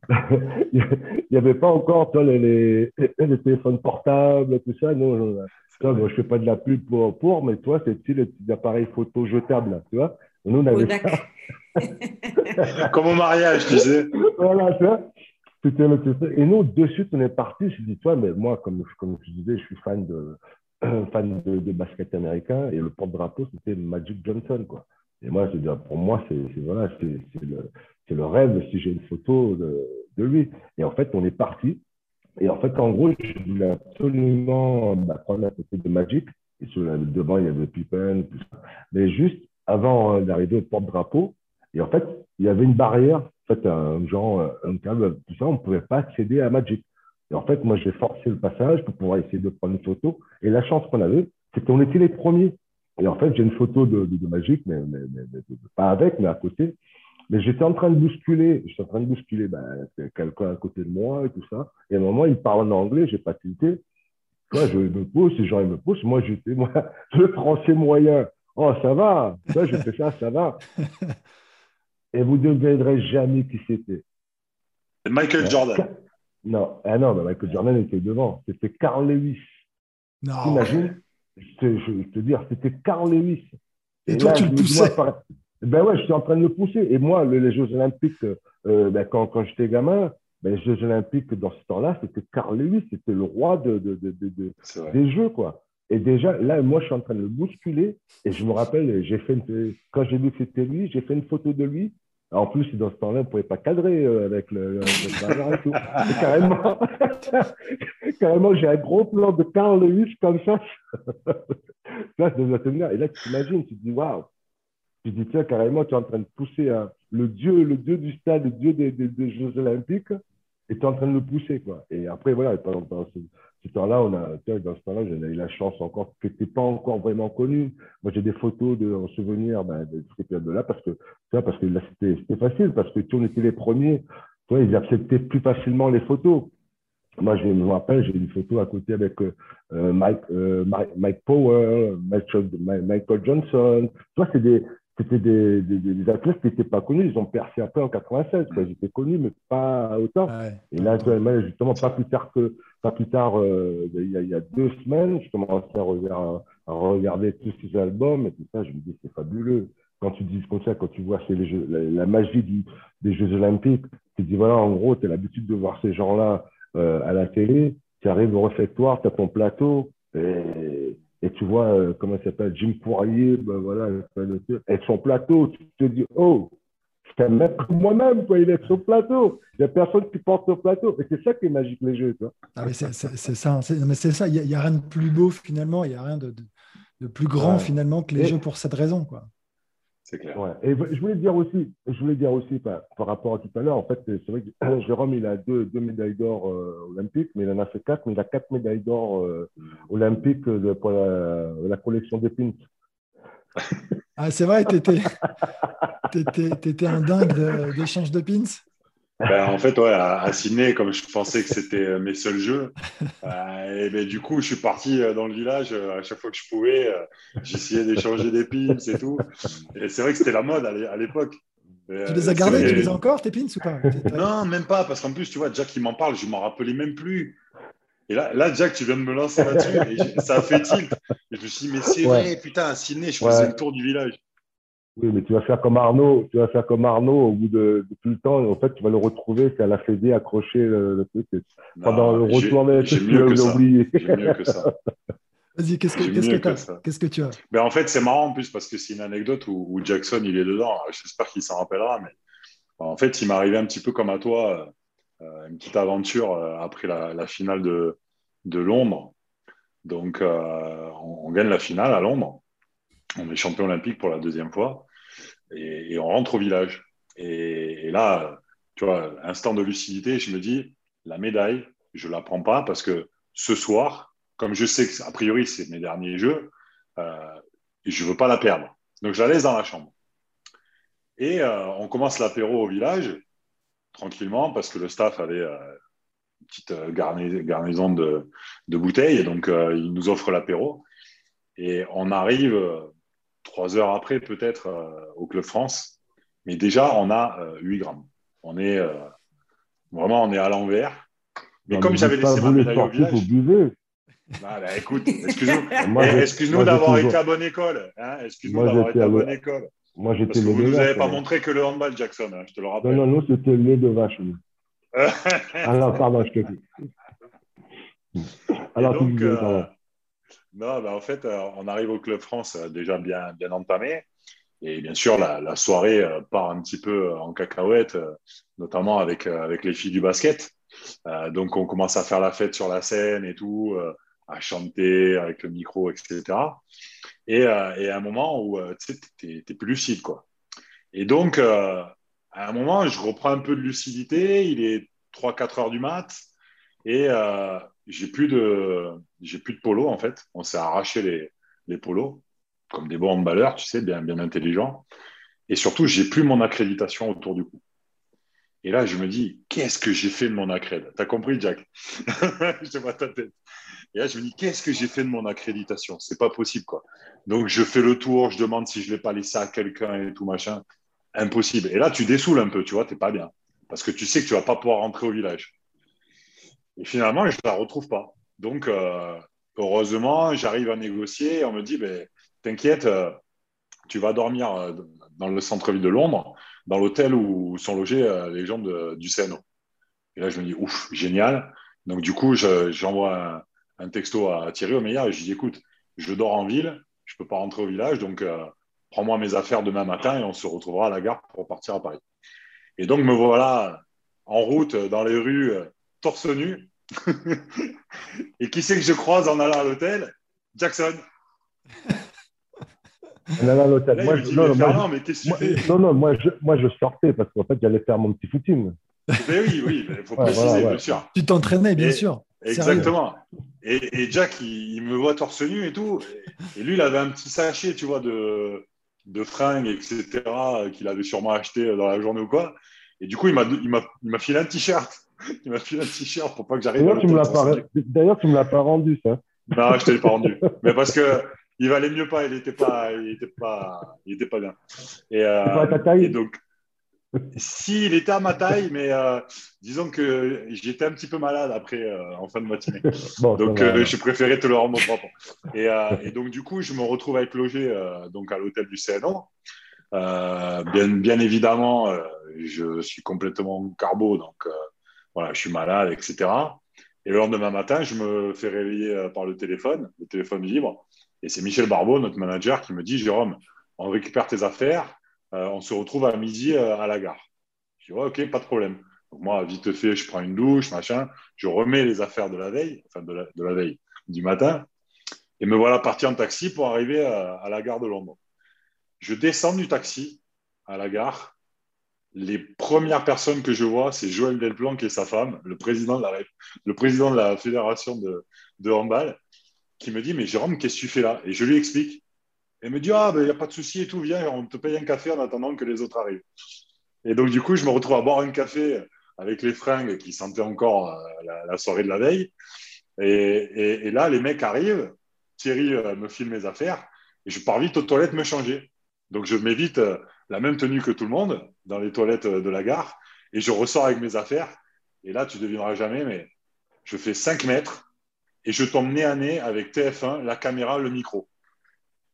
il n'y avait pas encore toi, les, les, les, téléphones portables, tout ça. Nous, toi, moi, je fais pas de la pub pour, pour mais toi, c'est les petits appareils photo jetables, tu vois. Nous, on avait Comme au mariage, tu sais. voilà, tu vois. Et nous, de suite, on est parti. Je dis, toi, mais moi, comme, comme je disais, je suis fan de, fan de, de basket américain et le porte-drapeau, c'était Magic Johnson, quoi. Et moi, je dire, pour moi, c'est voilà, c'est le, le, rêve si j'ai une photo de, lui. Et en fait, on est parti. Et en fait, en gros, je voulais absolument bah, prendre à côté de Magic. Et sur le devant, il y avait Pippen, tout ça. Mais juste avant d'arriver au porte-drapeau, et en fait, il y avait une barrière fait, un genre, un câble, tout ça, on ne pouvait pas accéder à Magic. Et en fait, moi, j'ai forcé le passage pour pouvoir essayer de prendre une photo. Et la chance qu'on avait, c'est qu'on était les premiers. Et en fait, j'ai une photo de, Magic, mais, pas avec, mais à côté. Mais j'étais en train de bousculer, j'étais en train de bousculer ben, quelqu'un à côté de moi et tout ça. Et à un moment, il parle en anglais, j'ai pas tilté. Toi, je me pousse, les gens ils me poussent. Moi, j'étais moi, le français moyen. Oh, ça va. Toi, je fais ça, ça va. et vous ne devinerez jamais qui c'était. Michael Jordan. Non, ah non, Michael Jordan était devant. C'était Carl Lewis. Non. T'imagines? Je, vais te dire, c'était Carl Lewis. Et, toi, tu le poussais Ben ouais, je suis en train de le pousser. Et moi, les Jeux Olympiques, euh, ben, quand, quand j'étais gamin, ben, les Jeux Olympiques, dans ce temps-là, c'était Carl Lewis, c'était le roi de, de, de, de des Jeux, quoi. Et déjà, là, moi, je suis en train de le bousculer. Et je me rappelle, j'ai fait quand j'ai vu que c'était lui, j'ai fait une photo de lui. En plus, dans ce temps-là, on ne pouvait pas cadrer euh, avec le, le, et tout. carrément, carrément j'ai un gros plan de Carl Lewis comme ça. ça, je dois tenir. Et là, tu t'imagines, tu te dis, waouh. Tu dis, tiens, carrément, tu es en train de pousser le dieu, le dieu du stade, le dieu des, Jeux Olympiques, et tu es en train de le pousser, quoi. Et après, voilà, pendant, ce temps-là, on a, dans ce temps-là, j'ai eu la chance encore que tu pas encore vraiment connu. Moi, j'ai des photos de, en souvenir ben, de cette période-là parce que, parce que là, c'était facile, parce que tu on était les premiers. Tu ils acceptaient plus facilement les photos. Moi, je me rappelle, j'ai une photo à côté avec euh, Mike, euh, Mike, Power, Michael Johnson. Tu c'est des, c'était des, des, des, athlètes qui n'étaient pas connus. Ils ont percé peu en 96. Ils étaient connus, mais pas autant. et là, justement, pas plus tard que, pas plus tard, euh, il, y a, il, y a, deux semaines, je commençais à regarder, à regarder tous ces albums et tout ça. Je me dis, c'est fabuleux. Quand tu dis comme ça, quand tu vois les jeux, la, magie du, des Jeux Olympiques, tu te dis, voilà, en gros, tu as l'habitude de voir ces gens-là euh, à la télé. Tu arrives au réfectoire, tu as ton plateau. Et, et tu vois, euh, comment il s'appelle, Jim Poirier, ben voilà, avec son plateau, tu te dis, oh, c'est un maître moi-même, quoi, il est sur le plateau. Il n'y a personne qui porte au plateau. Et c'est ça qui est magique, les jeux, toi. Ah, mais c'est ça, mais c'est ça, il n'y a, rien de plus beau finalement, il n'y a rien de, de, plus grand finalement que les jeux pour cette raison, quoi. C'est clair. Et je voulais dire aussi, je voulais dire aussi par, rapport à tout à l'heure, en fait, c'est vrai que Jérôme, il a deux, deux médailles d'or euh, olympiques, mais il en a fait quatre, mais il a quatre médailles d'or euh, olympiques pour la, collection des pins. Ah, c'est vrai, tu étais, un dingue d'échange de, pins? Ben, en fait, ouais, à, Sydney, comme je pensais que c'était euh, mes seuls jeux, euh, et ben, du coup, je suis parti euh, dans le village à chaque fois que je pouvais. J'essayais d'échanger des pins et tout. Et c'est vrai que c'était la mode à l'époque. Tu les as gardés, tu les as encore, tes pins ou pas? Non, même pas, parce qu'en plus, tu vois, Jack, il m'en parle, je ne m'en rappelais même plus. Et là, là, Jack, tu viens de me lancer là-dessus, et ça a fait tilt. Et je me suis dit, mais c'est vrai, putain, à Sydney, je faisais le tour du village. Oui, mais tu vas faire comme Arnaud. Tu vas faire comme Arnaud au bout de, tout le temps. En fait, tu vas le retrouver, c'est à la Fédé accroché le, truc. Pendant le retour tu l'as oublié. Mieux que ça. Vas-y, qu'est-ce que, qu'est-ce, que, qu'est-ce que tu as ben, En fait, c'est marrant en plus parce que c'est une anecdote où, Jackson, il est dedans. J'espère qu'il s'en rappellera. Mais en fait, il m'est arrivé un petit peu comme à toi, euh, une petite aventure euh, après la, finale de, de Londres. Donc, euh, on, on, gagne la finale à Londres. On est champion olympique pour la deuxième fois et, on rentre au village. Et, là, tu vois, instant de lucidité, je me dis, la médaille, je ne la prends pas parce que ce soir, comme je sais que, a priori, c'est mes derniers jeux, euh, je ne veux pas la perdre. Donc, je la laisse dans la chambre. Et euh, on commence l'apéro au village, tranquillement, parce que le staff avait euh, une petite garnison de, de, bouteilles, et donc il nous offre l'apéro. Et on arrive trois heures après, peut-être, euh, au Club France. Mais déjà, on a 8 euh, grammes. On est euh, vraiment, on est à l'envers. Mais comme j'avais laissé ma médaille au village. Bah, bah, écoute, excuse-nous excuse d'avoir été à bonne école. Hein excuse-nous d'avoir été à bonne école. Moi, j'étais Parce que vous ne nous avez pas montré que le handball, Jackson, hein, je te le rappelle. Non, non, non, c'était le lait de vache. ah non, pardon, je te dis. Alors, donc, euh, non, ben, en fait, euh, on arrive au Club France euh, déjà bien, bien entamé. Et bien sûr, la, soirée euh, part un petit peu en cacahuète, notamment avec, avec les filles du basket. donc, on commence à faire la fête sur la scène et tout, à chanter avec le micro, etc. Et, à un moment où tu n'es plus lucide. Quoi. Et donc, à un moment, je reprends un peu de lucidité. Il est 3-4 heures du mat. Et j'ai plus de j'ai plus de polo en fait. On s'est arraché les, les polos comme des bons handballeurs, tu sais, bien bien intelligents. Et surtout, j'ai plus mon accréditation autour du cou. Et là, je me dis, qu'est-ce que j'ai fait de mon accréd? T'as compris, Jack? Je vois ta tête. Et là, je me dis, qu'est-ce que j'ai fait de mon accréditation? C'est pas possible, quoi. Donc, je fais le tour, je demande si je l'ai pas laissé à quelqu'un et tout machin. Impossible. Et là, tu dessoules un peu, tu vois, t'es pas bien. Parce que tu sais que tu vas pas pouvoir rentrer au village. Et finalement, je la retrouve pas. Donc, euh, heureusement, j'arrive à négocier. On me dit, ben, t'inquiète, euh, tu vas dormir euh, dans le centre-ville de Londres, dans l'hôtel où sont logés les gens du CNO. Et là, je me dis, ouf, génial. Donc, du coup, j'envoie un, texto à Thierry Omeyer et je dis, écoute, je dors en ville, je ne peux pas rentrer au village, donc prends-moi mes affaires demain matin et on se retrouvera à la gare pour partir à Paris. Et donc, me voilà en route dans les rues, torse nu. Et qui c'est que je croise en allant à l'hôtel? Jackson. En allant à l'hôtel. Moi, je, non, non, mais qu'est-ce que tu fais? Non, non, moi je, moi je sortais parce qu'en fait, j'allais faire mon petit footing. Mais oui, oui, il faut préciser, bien sûr. Tu t'entraînais, bien sûr. Exactement. Et, Jack, il, me voit torse nu et tout. Et, lui, il avait un petit sachet, tu vois, de, de fringues, etc., qu'il avait sûrement acheté dans la journée ou quoi. Et du coup, il m'a, il m'a, filé un t-shirt. Il m'a filé un t-shirt pour pas que j'arrive D'ailleurs, tu me l'as pas, D'ailleurs, tu me l'as pas rendu, ça. Non, je te l'ai pas rendu. Mais parce que il valait mieux pas, il était pas, il était pas, il était pas bien. Et, euh, pas ta taille. Et donc, si, il était à ma taille, mais euh, disons que j'étais un petit peu malade après, euh, en fin de matinée. donc, euh, je préférais te le rendre propre. Et, et, donc, du coup, je me retrouve à être logé donc à l'hôtel du CNO. bien, bien évidemment, je suis complètement carbo, donc voilà, je suis malade, etc. Et le lendemain matin, je me fais réveiller par le téléphone, le téléphone libre. Et c'est Michel Barbeau, notre manager, qui me dit Jérôme, on récupère tes affaires euh, on se retrouve à midi euh, à la gare. Je dis, ok, pas de problème. Moi, vite fait, je prends une douche, machin, je remets les affaires de la veille, enfin de la, veille, du matin, et me voilà parti en taxi pour arriver à, la gare de Londres. Je descends du taxi à la gare. Les premières personnes que je vois, c'est Joël Delplanque et sa femme, le président de la, fédération de, handball, qui me dit Mais Jérôme, qu'est-ce que tu fais là? Et je lui explique. Et me dit Ah, il ben, n'y a pas de souci et tout, viens, on te paye un café en attendant que les autres arrivent. Et donc, du coup, je me retrouve à boire un café avec les fringues qui sentaient encore euh, la, soirée de la veille. Et, là, les mecs arrivent, Thierry euh, me file mes affaires et je pars vite aux toilettes me changer. Donc, je mets vite euh, la même tenue que tout le monde dans les toilettes de la gare et je ressors avec mes affaires. Et là, tu ne devineras jamais, mais je fais 5 mètres et je tombe nez à nez avec TF1, la caméra, le micro.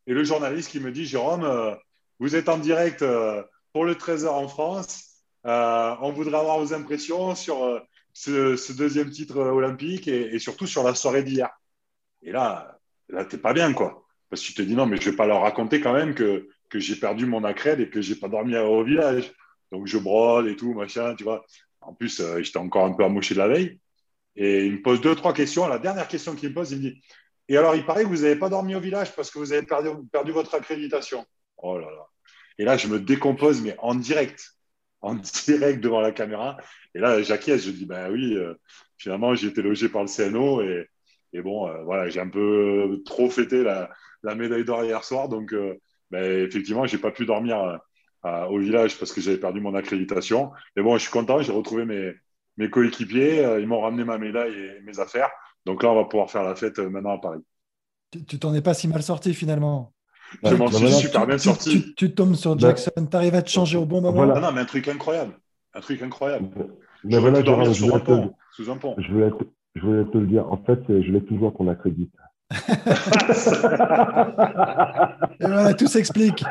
Et le journaliste qui me dit, Jérôme, euh, vous êtes en direct euh, pour le 13h en France. Euh, on voudrait avoir vos impressions sur ce, deuxième titre olympique et, surtout sur la soirée d'hier. Et là, là, t'es pas bien, quoi. Parce que tu te dis, non, mais je vais pas leur raconter quand même que, que j'ai perdu mon accrède et que j'ai pas dormi au village. Donc, je brode et tout, machin, tu vois. En plus, j'étais encore un peu amoché de la veille. Et il me pose deux, trois questions. La dernière question qu'il me pose, il me dit et alors, il paraît que vous n'avez pas dormi au village parce que vous avez perdu, votre accréditation. Oh là là. Et là, je me décompose, mais en direct, en direct devant la caméra. Et là, j'acquiesce, je dis, ben oui, euh, finalement, j'ai été logé par le CNO et, et bon, euh, voilà, j'ai un peu trop fêté la, médaille d'or hier soir. Donc, euh, ben, effectivement, je n'ai pas pu dormir au village parce que j'avais perdu mon accréditation. Mais bon, je suis content, j'ai retrouvé mes, mes coéquipiers, ils m'ont ramené ma médaille et mes affaires. Donc là, on va pouvoir faire la fête euh, maintenant à Paris. Tu t'en es pas si mal sorti finalement. Je m'en suis super bien sorti. Tu, tombes sur Jackson, tu arrives à te changer au bon moment. Non, non, mais un truc incroyable. Un truc incroyable. Mais voilà, dormir sur un pont, sous un pont. Je voulais, te, je voulais te le dire. En fait, je l'ai toujours qu'on accrédite. Et voilà, tout s'explique.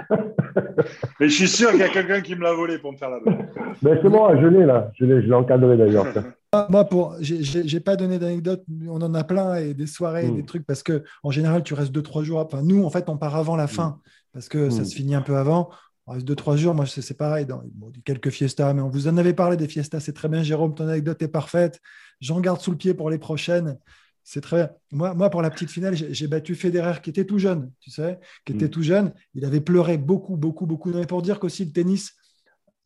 Mais je suis sûr qu'il y a quelqu'un qui me l'a volé pour me faire la. Mais c'est moi, je l'ai là. Je l'ai encadré d'ailleurs. Moi, pour, j'ai pas donné d'anecdote. On en a plein et des soirées, des hmm. trucs parce que en général, tu restes deux trois jours. Enfin, nous, en fait, on part avant la fin parce que ça hmm. se finit un peu avant. On reste deux trois jours. Moi, c'est pareil. Dans quelques fiestas, mais on vous en avait parlé des fiestas. C'est très bien, Jérôme. Ton anecdote est parfaite. J'en garde sous le pied pour les prochaines. C'est très bien. Moi, moi, pour la petite finale, j'ai battu Federer qui était tout jeune, tu sais, qui était tout jeune. Il avait pleuré beaucoup, beaucoup, beaucoup. Mais pour dire qu'aussi le tennis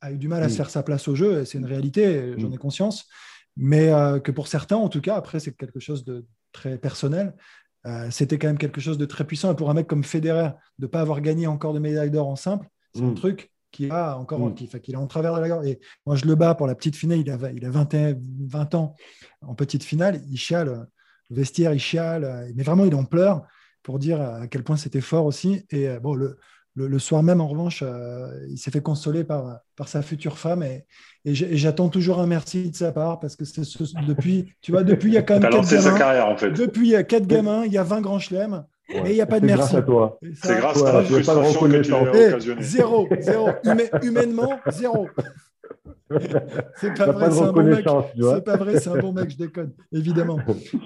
a eu du mal à se faire sa place au jeu, c'est une réalité, j'en ai conscience mais euh, que pour certains, en tout cas, après, c'est quelque chose de très personnel. Euh, c'était quand même quelque chose de très puissant. Et pour un mec comme Federer, de ne pas avoir gagné encore de médaille d'or en simple, c'est un mm. truc qui a encore mm. qui, qui est en travers de la gorge. Et moi, je le bats pour la petite finale. Il a, il a 20, 20 ans en petite finale. Il chiale, le vestiaire, il chiale. Mais vraiment, il en pleure pour dire à quel point c'était fort aussi. Et euh, bon, le, le, soir même, en revanche, euh, il s'est fait consoler par, par sa future femme et, et j'attends toujours un merci de sa part parce que c'est depuis, tu vois, depuis il y a quand même quatre gamins. Carrière, en fait. Depuis il y a quatre gamins, il y a 20 grands chelems. et il n'y a pas de merci. C'est grâce à toi. C'est grâce à que tu as Zéro, zéro. humainement, zéro. C'est pas, vrai, c'est un bon mec. C'est pas vrai, c'est un bon mec, je déconne. Évidemment,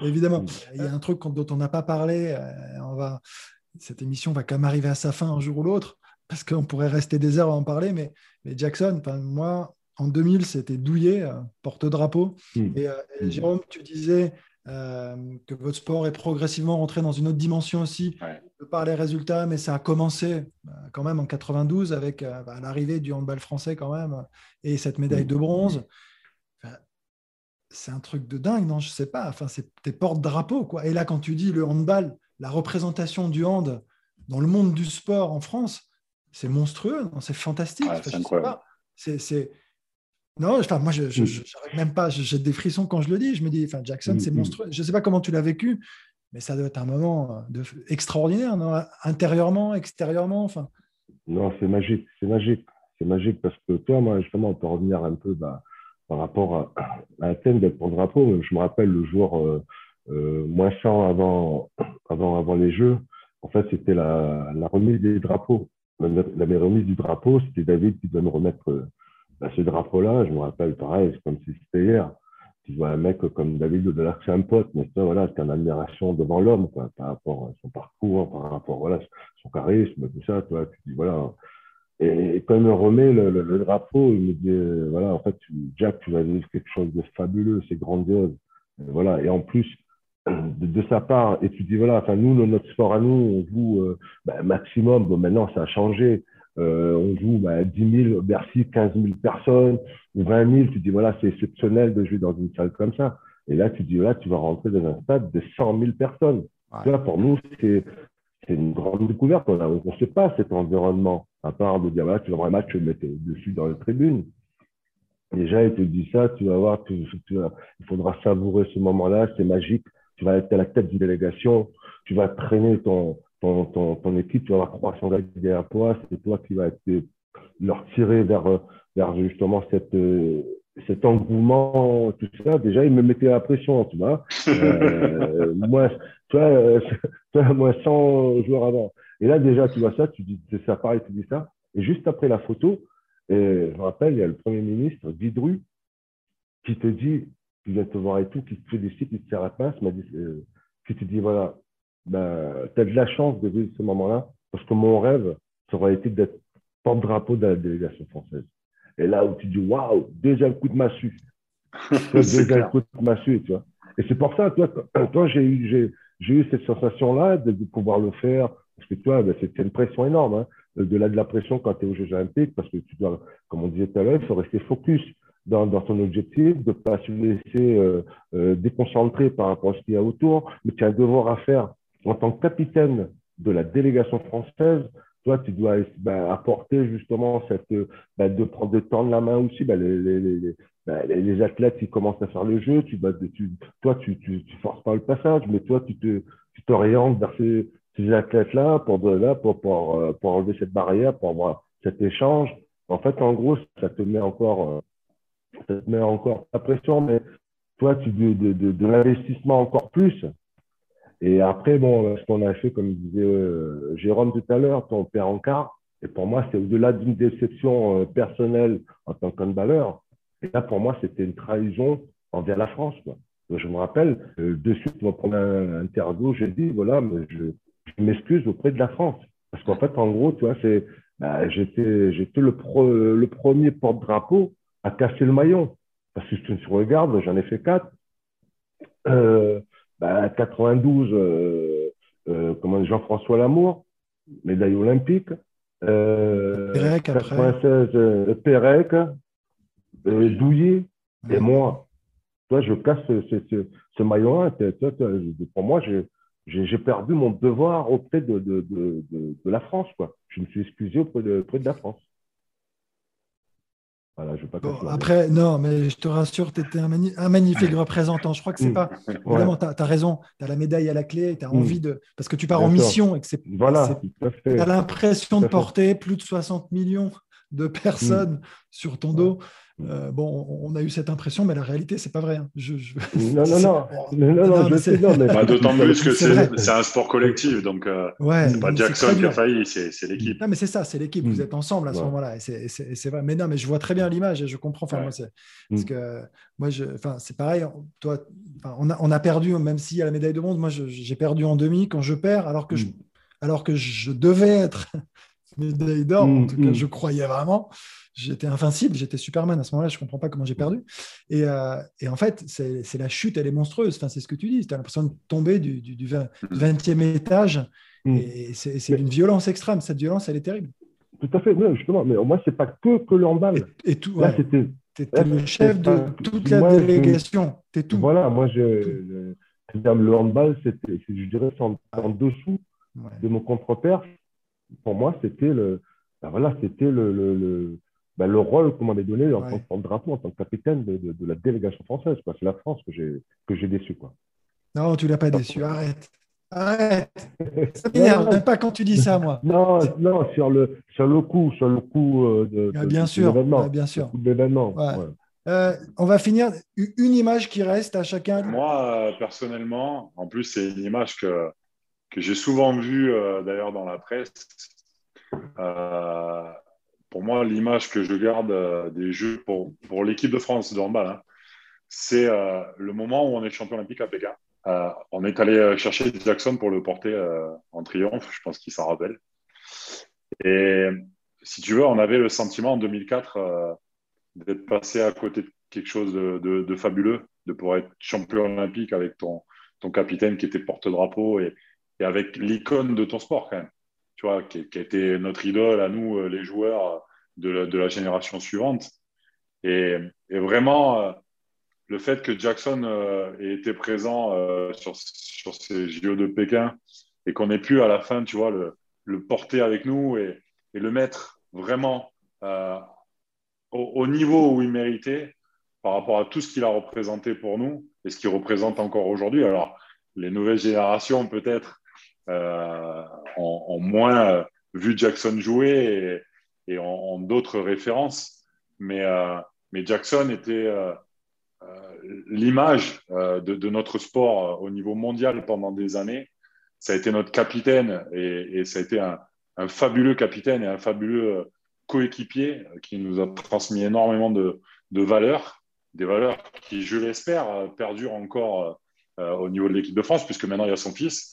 évidemment. Il y a un truc dont on n'a pas parlé. Euh, on va, cette émission va quand même arriver à sa fin un jour ou l'autre parce qu'on pourrait rester des heures à en parler. Mais, mais Jackson, moi, en 2000, c'était douillé, euh, porte-drapeau. Hmm. Et, euh, hmm. Jérôme, tu disais euh, que votre sport est progressivement rentré dans une autre dimension aussi, par les résultats, mais ça a commencé quand même en 92 avec bah, l'arrivée du handball français quand même et cette médaille de bronze. c'est un truc de dingue, non Je sais pas. Enfin, c'est tes porte-drapeau, quoi. Et là, quand tu dis le handball, la représentation du hand dans le monde du sport en France, c'est monstrueux, c'est fantastique. c'est non, enfin, moi, je n'arrive même pas, j'ai des frissons quand je le dis. Je me dis, enfin, Jackson, c'est mm, mm. monstrueux. Je ne sais pas comment tu l'as vécu, mais ça doit être un moment euh, extraordinaire, non? Intérieurement, extérieurement. Enfin. Non, c'est magique, c'est magique. C'est magique parce que toi, moi, justement, on peut revenir un peu bah, par rapport à, à thème d'être pour drapeau. Je me rappelle le jour euh, euh, moins 100 avant, avant, avant les Jeux. En fait, c'était la, remise des drapeaux. La, remise du drapeau, c'était David qui devait me remettre bah, ce drapeau-là, je me rappelle pareil, comme si c'était hier. Tu vois un mec comme David de c'est un pote, mais ça, voilà, c'est une admiration devant l'homme, par rapport à son parcours, par rapport voilà, son charisme, tout ça, tu tu dis, voilà. Et, quand il me remet le, drapeau, il me dit, euh, voilà, en fait, Jack, tu vas vivre quelque chose de fabuleux, c'est grandiose. Et voilà. Et en plus, de, sa part, et tu dis, voilà, enfin, nous, notre sport à nous, on joue euh, bah, maximum, bon, maintenant, ça a changé. Euh, on joue bah, 10 000, Bercy, 15 000 personnes, ou 20 000, tu dis voilà, c'est exceptionnel de jouer dans une salle comme ça. Et là, tu dis là, tu vas rentrer dans un stade de 100 000 personnes. pour nous, c'est une grande découverte. On ne sait pas cet environnement, à part de dire voilà, tu vas voir un match, tu vas mettre dessus dans la tribune. Déjà, il te dit ça, tu vas voir, tu, il faudra savourer ce moment-là, c'est magique. Tu vas être à la tête d'une délégation, tu vas traîner ton, ton, ton, équipe, tu vas avoir 300 gars derrière toi, c'est toi qui vas être, leur tirer vers, vers justement cette, cet engouement, tout ça. Déjà, ils me mettaient la pression, tu vois. Euh, moi, tu vois, moi, 100 joueurs avant. Et là, déjà, tu vois ça, tu dis, ça, pareil, tu dis ça. Et juste après la photo, je me rappelle, il y a le Premier ministre, Didru, qui te dit, qui vient te voir et tout, qui te félicite, qui te serre la pince, euh, qui te dit, voilà, ben, tu as de la chance de vivre ce moment-là, parce que mon rêve, ça aurait été d'être porte-drapeau de la délégation française. Et là où tu dis, waouh, le coup de massue. le coup de massue, tu vois. Et c'est pour ça, toi, quand j'ai eu, j'ai, eu cette sensation-là de, pouvoir le faire, parce que toi, ben, c'était une pression énorme, hein, de-delà de la pression quand tu es aux Jeux Olympiques, parce que tu dois, comme on disait tout à l'heure, il faut rester focus dans, dans ton objectif, de ne pas se laisser euh, euh, déconcentrer par rapport à ce qu'il y a autour, mais tu as un devoir à faire en tant que capitaine de la délégation française, toi, tu dois ben, apporter justement cette, ben, de prendre de tendre la main aussi, ben, les, athlètes qui commencent à faire le jeu, toi, tu, tu, forces pas le passage, mais toi, tu te, tu t'orientes vers ces, athlètes-là pour, là, pour, euh, pour, enlever cette barrière, pour avoir cet échange. En fait, en gros, ça te met encore, euh, ça te met encore la pression, mais toi, tu de, de, de l'investissement encore plus. Et après, bon, ce qu'on a fait, comme disait euh, Jérôme tout à l'heure, ton père en quart, et pour moi, c'est au-delà d'une déception euh, personnelle en tant qu'handballeur. Et là, pour moi, c'était une trahison envers la France. Je me rappelle, euh, de suite, mon premier interview, j'ai dit, voilà, je, m'excuse auprès de la France. Parce qu'en fait, en gros, tu vois, c'est, bah, j'étais, j'étais le, premier porte-drapeau à casser le maillon. Parce que si tu regardes, j'en ai fait quatre. Euh, 92, bah, euh, euh, comment Jean-François Lamour, médaille olympique. Euh, Pérec, 96, euh, Pérec, Douillet et moi. Toi, je casse ce, ce, ce maillot-là. Pour moi, j'ai perdu mon devoir auprès de, de, de, de, la France. Quoi. Je me suis excusé auprès de, auprès de la France après, non, mais je te rassure, tu étais un, magnifique représentant. Je crois que c'est mm. pas. Vraiment, tu as, raison. Tu as la médaille à la clé. Tu as envie mm. de. Parce que tu pars en mission et que c'est. Voilà. Tu as l'impression de porter plus de 60 millions de personnes sur ton dos. Euh, bon, on a eu cette impression, mais la réalité, c'est pas vrai. Hein. Je, Non, non, non. non, non, je sais, non bah, D'autant plus que c'est un sport collectif, donc euh, ouais, c'est pas Jackson qui a failli, c'est l'équipe. Non, mais c'est ça, c'est l'équipe. Vous mm. êtes ensemble à ce moment-là, et c'est vrai. Mais non, mais je vois très bien l'image et je comprends. Enfin, moi, c'est parce mm. que moi, je, enfin, c'est pareil. Toi, on a, on a perdu, même s'il y a la médaille de bronze. Moi, j'ai perdu en demi quand je perds, alors que je, mm. alors que je devais être médaille d'or. En tout cas, je croyais vraiment j'étais invincible, j'étais Superman à ce moment-là, je ne comprends pas comment j'ai perdu. Et, euh, et, en fait, c'est la chute, elle est monstrueuse. Enfin, c'est ce que tu dis, tu as l'impression de tomber du, du, 20, e étage. Mm. Et c'est une violence extrême. Cette violence, elle est terrible. Tout à fait, justement. Mais moi, ce n'est pas que, que le handball. Et, tout, Là, c'était. Le chef de toute la délégation. Tu es tout. Voilà, moi, je, le, le handball, je dirais, en, en dessous de mon contre-père. Pour moi, c'était le, ben voilà, c'était le, le, bah, le rôle qu'on m'avait donné en tant que drapeau, en tant que capitaine de, de, la délégation française. C'est la France que j'ai déçu. Quoi. Non, tu l'as pas déçu. Arrête. Arrête. Ça m'énerve. Même pas quand tu dis ça, moi. Non, non, sur le, sur le coup, sur le coup euh, de, ah, bien sûr, ah, bien sûr. l'événement. Euh, on va finir. Une image qui reste à chacun. Moi, euh, personnellement, en plus, c'est une image que, que j'ai souvent vue d'ailleurs dans la presse pour moi, l'image que je garde euh, des Jeux pour, pour l'équipe de France de handball, hein, c'est euh, le moment où on est champion olympique à Pékin. Euh, on est allé chercher Jackson pour le porter en triomphe, je pense qu'il s'en rappelle. Et si tu veux, on avait le sentiment en 2004 d'être passé à côté de quelque chose de, de, fabuleux, de pouvoir être champion olympique avec ton, ton capitaine qui était porte-drapeau et, avec l'icône de ton sport quand même tu vois, qui, qui, était notre idole à nous, euh, les joueurs de la, de la génération suivante. Et, vraiment, euh, le fait que Jackson euh, ait été présent sur, ces JO de Pékin et qu'on ait pu à la fin, tu vois, le, porter avec nous et, et le mettre vraiment au, au, niveau où il méritait par rapport à tout ce qu'il a représenté pour nous et ce qu'il représente encore aujourd'hui. Alors, les nouvelles générations, peut-être, euh, ont, moins euh, vu Jackson jouer et, et ont, d'autres références. Mais, euh, Jackson était l'image de, notre sport au niveau mondial pendant des années. Ça a été notre capitaine et, ça a été un, un, fabuleux capitaine et un fabuleux coéquipier qui nous a transmis énormément de, de valeurs, des valeurs qui, je l'espère, perdurent encore au niveau de l'équipe de France, puisque maintenant il y a son fils.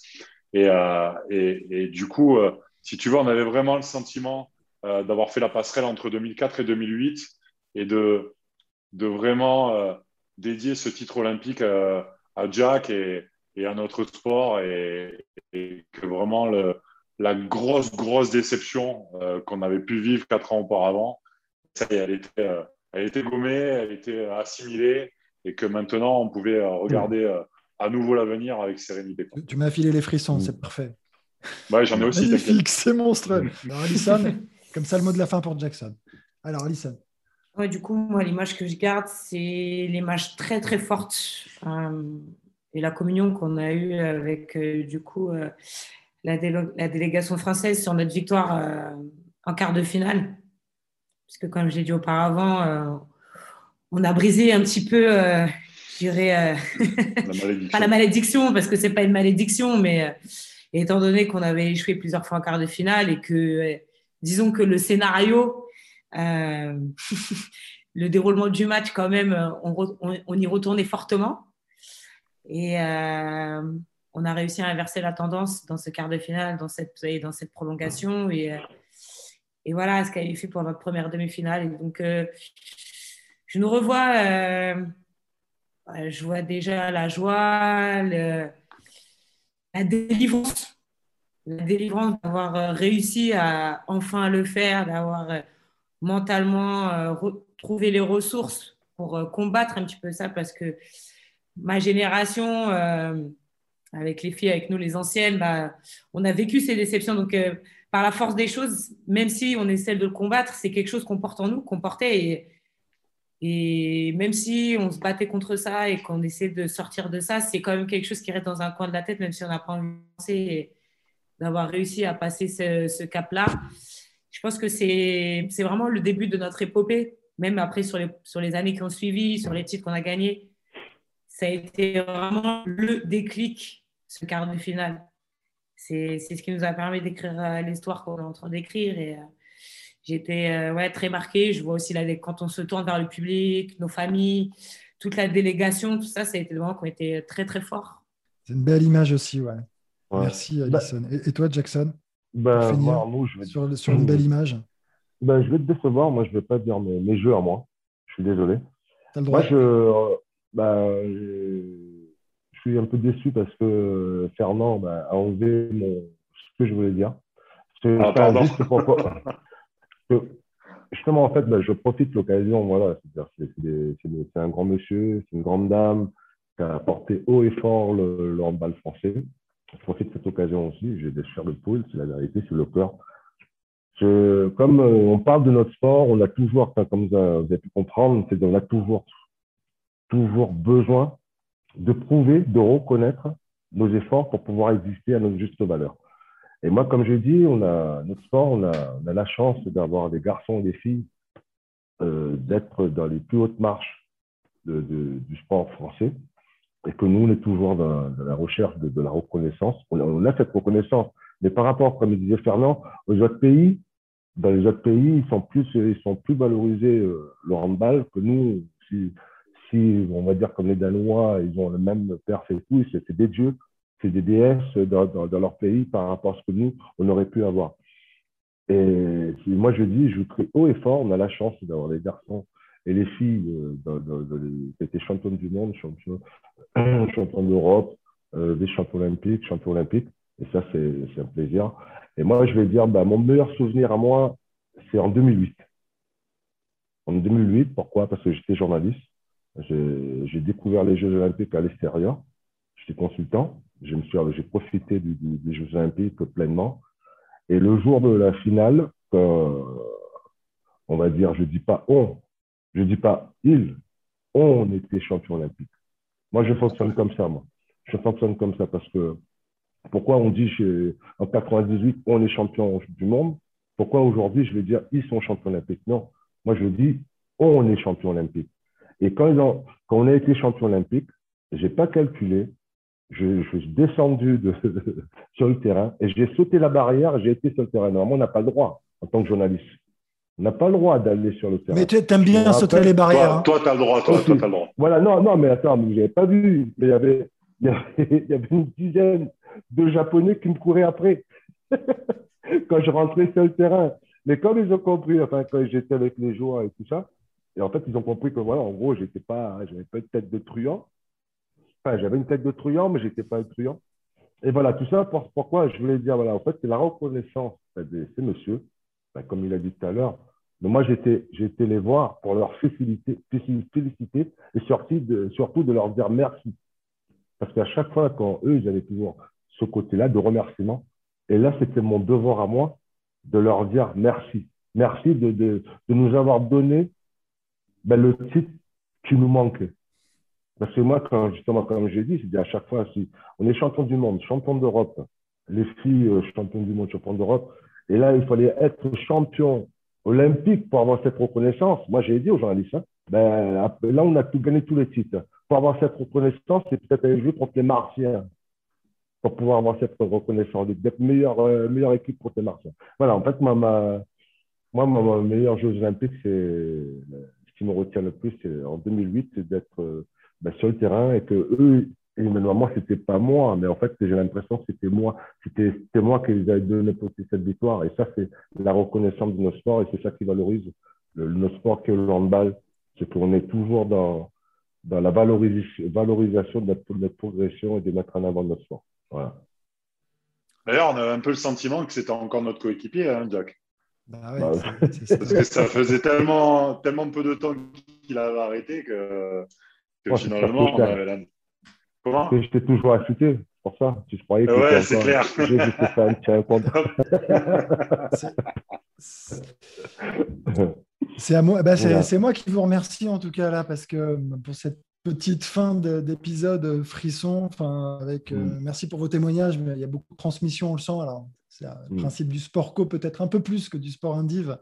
Euh, et, du coup, euh, si tu veux, on avait vraiment le sentiment euh, d'avoir fait la passerelle entre 2004 et 2008 et de, vraiment dédier ce titre olympique à Jack et, à notre sport et, que vraiment la grosse, grosse déception qu'on avait pu vivre quatre ans auparavant, ça elle était, elle était gommée, elle était assimilée et que maintenant on pouvait regarder à nouveau l'avenir avec sérénité. Tu m'as filé les frissons, mm. c'est parfait. Ouais, j'en ai aussi. Magnifique, c'est monstrueux. Alors, Alison, comme ça, le mot de la fin pour Jackson. Alors, Alison. Ouais, du coup, moi, l'image que je garde, c'est l'image très, très forte euh, et la communion qu'on a eue avec, euh, du coup, euh, la, la, délégation française sur notre victoire en quart de finale. Parce que, comme j'ai dit auparavant, on a brisé un petit peu dirais, euh, pas la malédiction, parce que c'est pas une malédiction, mais euh, étant donné qu'on avait échoué plusieurs fois en quart de finale et que, euh, disons que le scénario, le déroulement du match, quand même, on, y retournait fortement. Et on a réussi à inverser la tendance dans ce quart de finale, dans cette, dans cette prolongation. Et, et voilà ce qu'elle a fait pour notre première demi-finale. Et donc, je nous revois je vois déjà la joie, la délivrance, la délivrance d'avoir euh, réussi à enfin le faire, d'avoir euh, mentalement euh, trouvé les ressources pour combattre un petit peu ça, parce que ma génération, avec les filles, avec nous les anciennes, bah, on a vécu ces déceptions. Donc, par la force des choses, même si on essaie de le combattre, c'est quelque chose qu'on porte en nous, qu'on portait. Et même si on se battait contre ça et qu'on essaie de sortir de ça, c'est quand même quelque chose qui reste dans un coin de la tête, même si on n'a pas envie d'avoir réussi à passer ce, cap-là. je pense que c'est vraiment le début de notre épopée, même après sur les, sur les années qui ont suivi, sur les titres qu'on a gagnés. Ça a été vraiment le déclic, ce quart de finale. C'est ce qui nous a permis d'écrire euh, l'histoire qu'on est en train d'écrire. Et euh, j'étais euh, ouais, très marquée. Je vois aussi là, quand on se tourne vers le public, nos familles, toute la délégation, tout ça, ça a été des moments qui ont été très, très forts. C'est une belle image aussi, ouais. Merci, bah Alison. et, toi, Jackson? Moi, je vais... sur, sur, une belle image ben, Je vais te décevoir. Moi, je ne vais pas dire mes, mes, jeux à moi. Je suis désolé. As le droit. Moi, je, ben, je suis un peu déçu parce que Fernand ben, a enlevé mon, ce que je voulais dire. Ah, pardon. justement, en fait, ben, je profite de l'occasion. Voilà, c'est un grand monsieur, c'est une grande dame qui a porté haut et fort le, le handball français je profite de cette occasion aussi. J'ai des chairs de poule, c'est la vérité, c'est le cœur. comme euh, on parle de notre sport, on a toujours, comme vous avez pu comprendre, c'est qu'on a toujours, toujours besoin de prouver, de reconnaître nos efforts pour pouvoir exister à notre juste valeur. Et moi, comme je dis, on a notre sport, on a, la chance d'avoir des garçons et des filles, euh, d'être dans les plus hautes marches du sport français et que nous, on est toujours dans, la recherche de, la reconnaissance. On a, cette reconnaissance. Mais par rapport, comme disait Fernand, aux autres pays, dans les autres pays, ils sont plus, ils sont plus valorisés euh, le handball que nous. Si, on va dire comme les Danois, ils ont le même père et tout, c'est des dieux, c'est des déesses dans, leur pays par rapport à ce que nous, on aurait pu avoir. Et moi, je dis, je très haut et fort, on a la chance d'avoir des garçons et les filles euh, qui étaient championnes du monde, championnes, champion d'Europe, euh, des champions olympiques, champions olympiques. Et ça, c'est un plaisir. Et moi, je vais dire, bah, mon meilleur souvenir à moi, c'est en 2008. En 2008, pourquoi? Parce que j'étais journaliste. J'ai découvert les Jeux olympiques à l'extérieur. J'étais consultant. J'ai profité des Jeux olympiques pleinement. Et le jour de la finale, on va dire, je dis pas on, je dis pas il, on était champion olympique. Moi, je fonctionne comme ça, moi. Je fonctionne comme ça parce que pourquoi on dit en 98, on est champion du monde? Pourquoi aujourd'hui, je vais dire ils sont champions olympiques? Non. Moi, je dis on est champion olympique. Et quand, ils ont, quand on a été champion olympique, je n'ai pas calculé. Je, je, suis descendu de, sur le terrain et j'ai sauté la barrière j'ai été sur le terrain. Normalement, on n'a pas le droit en tant que journaliste. On n'a pas le droit d'aller sur le terrain. Mais tu aimes bien sauter les barrières. Hein. Toi, tu as le droit. Toi, tu as le droit. Voilà, non, non, mais attends, je n'avais pas vu. il, y avait, il, y avait, une dizaine de Japonais qui me couraient après quand je rentrais sur le terrain. Mais comme ils ont compris, enfin, quand j'étais avec les joueurs et tout ça, et en fait, ils ont compris que, voilà, en gros, j'étais pas, j'avais pas une tête de truand. J'avais une tête de truand, mais je n'étais pas un truand. Et voilà, tout ça, pourquoi je voulais dire, voilà, en fait, c'est la reconnaissance de ces messieurs, ben, comme il a dit tout à l'heure, moi, j'étais, été les voir pour leur féliciter, féliciter et surtout de, surtout de leur dire merci. Parce qu'à chaque fois, quand eux, ils avaient toujours ce côté-là de remerciement, et là, c'était mon devoir à moi de leur dire merci. Merci de, de, de nous avoir donné ben, le titre qui nous manquait. Parce que moi, quand, justement, comme j'ai dit, c'est à chaque fois, si on est champion du monde, champion d'Europe, les filles euh, champion du monde, champion d'Europe, et là, il fallait être champion olympique pour avoir cette reconnaissance. Moi, j'ai dit aux journalistes, hein, ben, là, on a tout gagné tous les titres. Pour avoir cette reconnaissance, c'est peut-être aller jouer contre les Martiens pour pouvoir avoir cette reconnaissance, d'être meilleure, euh, meilleure équipe contre les Martiens. Voilà, en fait, ma, ma, moi, ma, meilleure Jeux olympique, c'est ce qui me retient le plus, c'est en 2008, c'est d'être euh, ben, sur le terrain et que eux, et moi, c'était pas moi, mais en fait, j'ai l'impression que c'était moi. C'était moi qui les avais donné pour cette victoire. Et ça, c'est la reconnaissance de nos sports et c'est ça qui valorise le, nos sports que le handball. C'est qu'on est toujours dans, dans la valorisation de notre, progression et de mettre en avant notre sport. Voilà. D'ailleurs, on a un peu le sentiment que c'était encore notre coéquipier, hein, Jack. Bah bah Parce que ça faisait tellement, tellement peu de temps qu'il avait arrêté que, finalement, Comment J'étais toujours affûté, c'est pour ça. Tu croyais que ouais, c'est clair. c'est à moi, bah, c'est moi qui vous remercie en tout cas là parce que pour cette petite fin d'épisode frisson, enfin avec euh, mm. merci pour vos témoignages, mais il y a beaucoup de transmission, on le sent. Alors C'est le mm. principe du sport co, peut-être un peu plus que du sport indiv.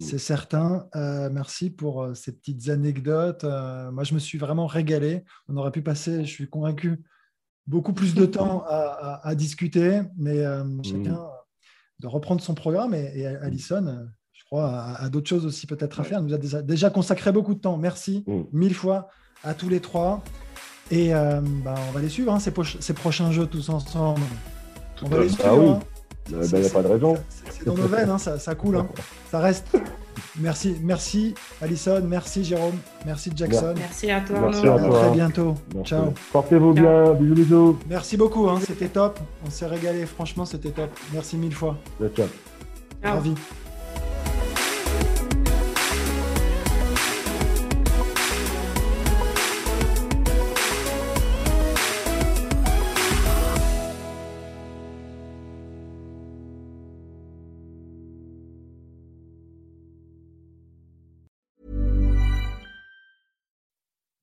Mm. C'est certain. Euh, merci pour euh, ces petites anecdotes. moi, je me suis vraiment régalé. On aurait pu passer, je suis convaincu, beaucoup plus de temps à, discuter, mais mm. chacun de reprendre son programme. Et, Alison, je crois, a, d'autres choses aussi peut-être à faire. nous a déjà, consacré beaucoup de temps. Merci mille fois à tous les trois. Et bah, on va les suivre, hein, ces, ces, prochains jeux tous ensemble. On va les suivre. Ah oui. Hein. Il n'y a pas de raison. C'est dans nos veines, hein, ça, coule. Hein. Ça reste. Merci, merci Alison, merci Jérôme, merci Jackson. Merci à toi. Merci à, très bientôt. Ciao. Portez-vous bien, bisous bisous. Merci beaucoup, hein, c'était top. On s'est régalé, franchement c'était top. Merci mille fois. Ciao. Ravi.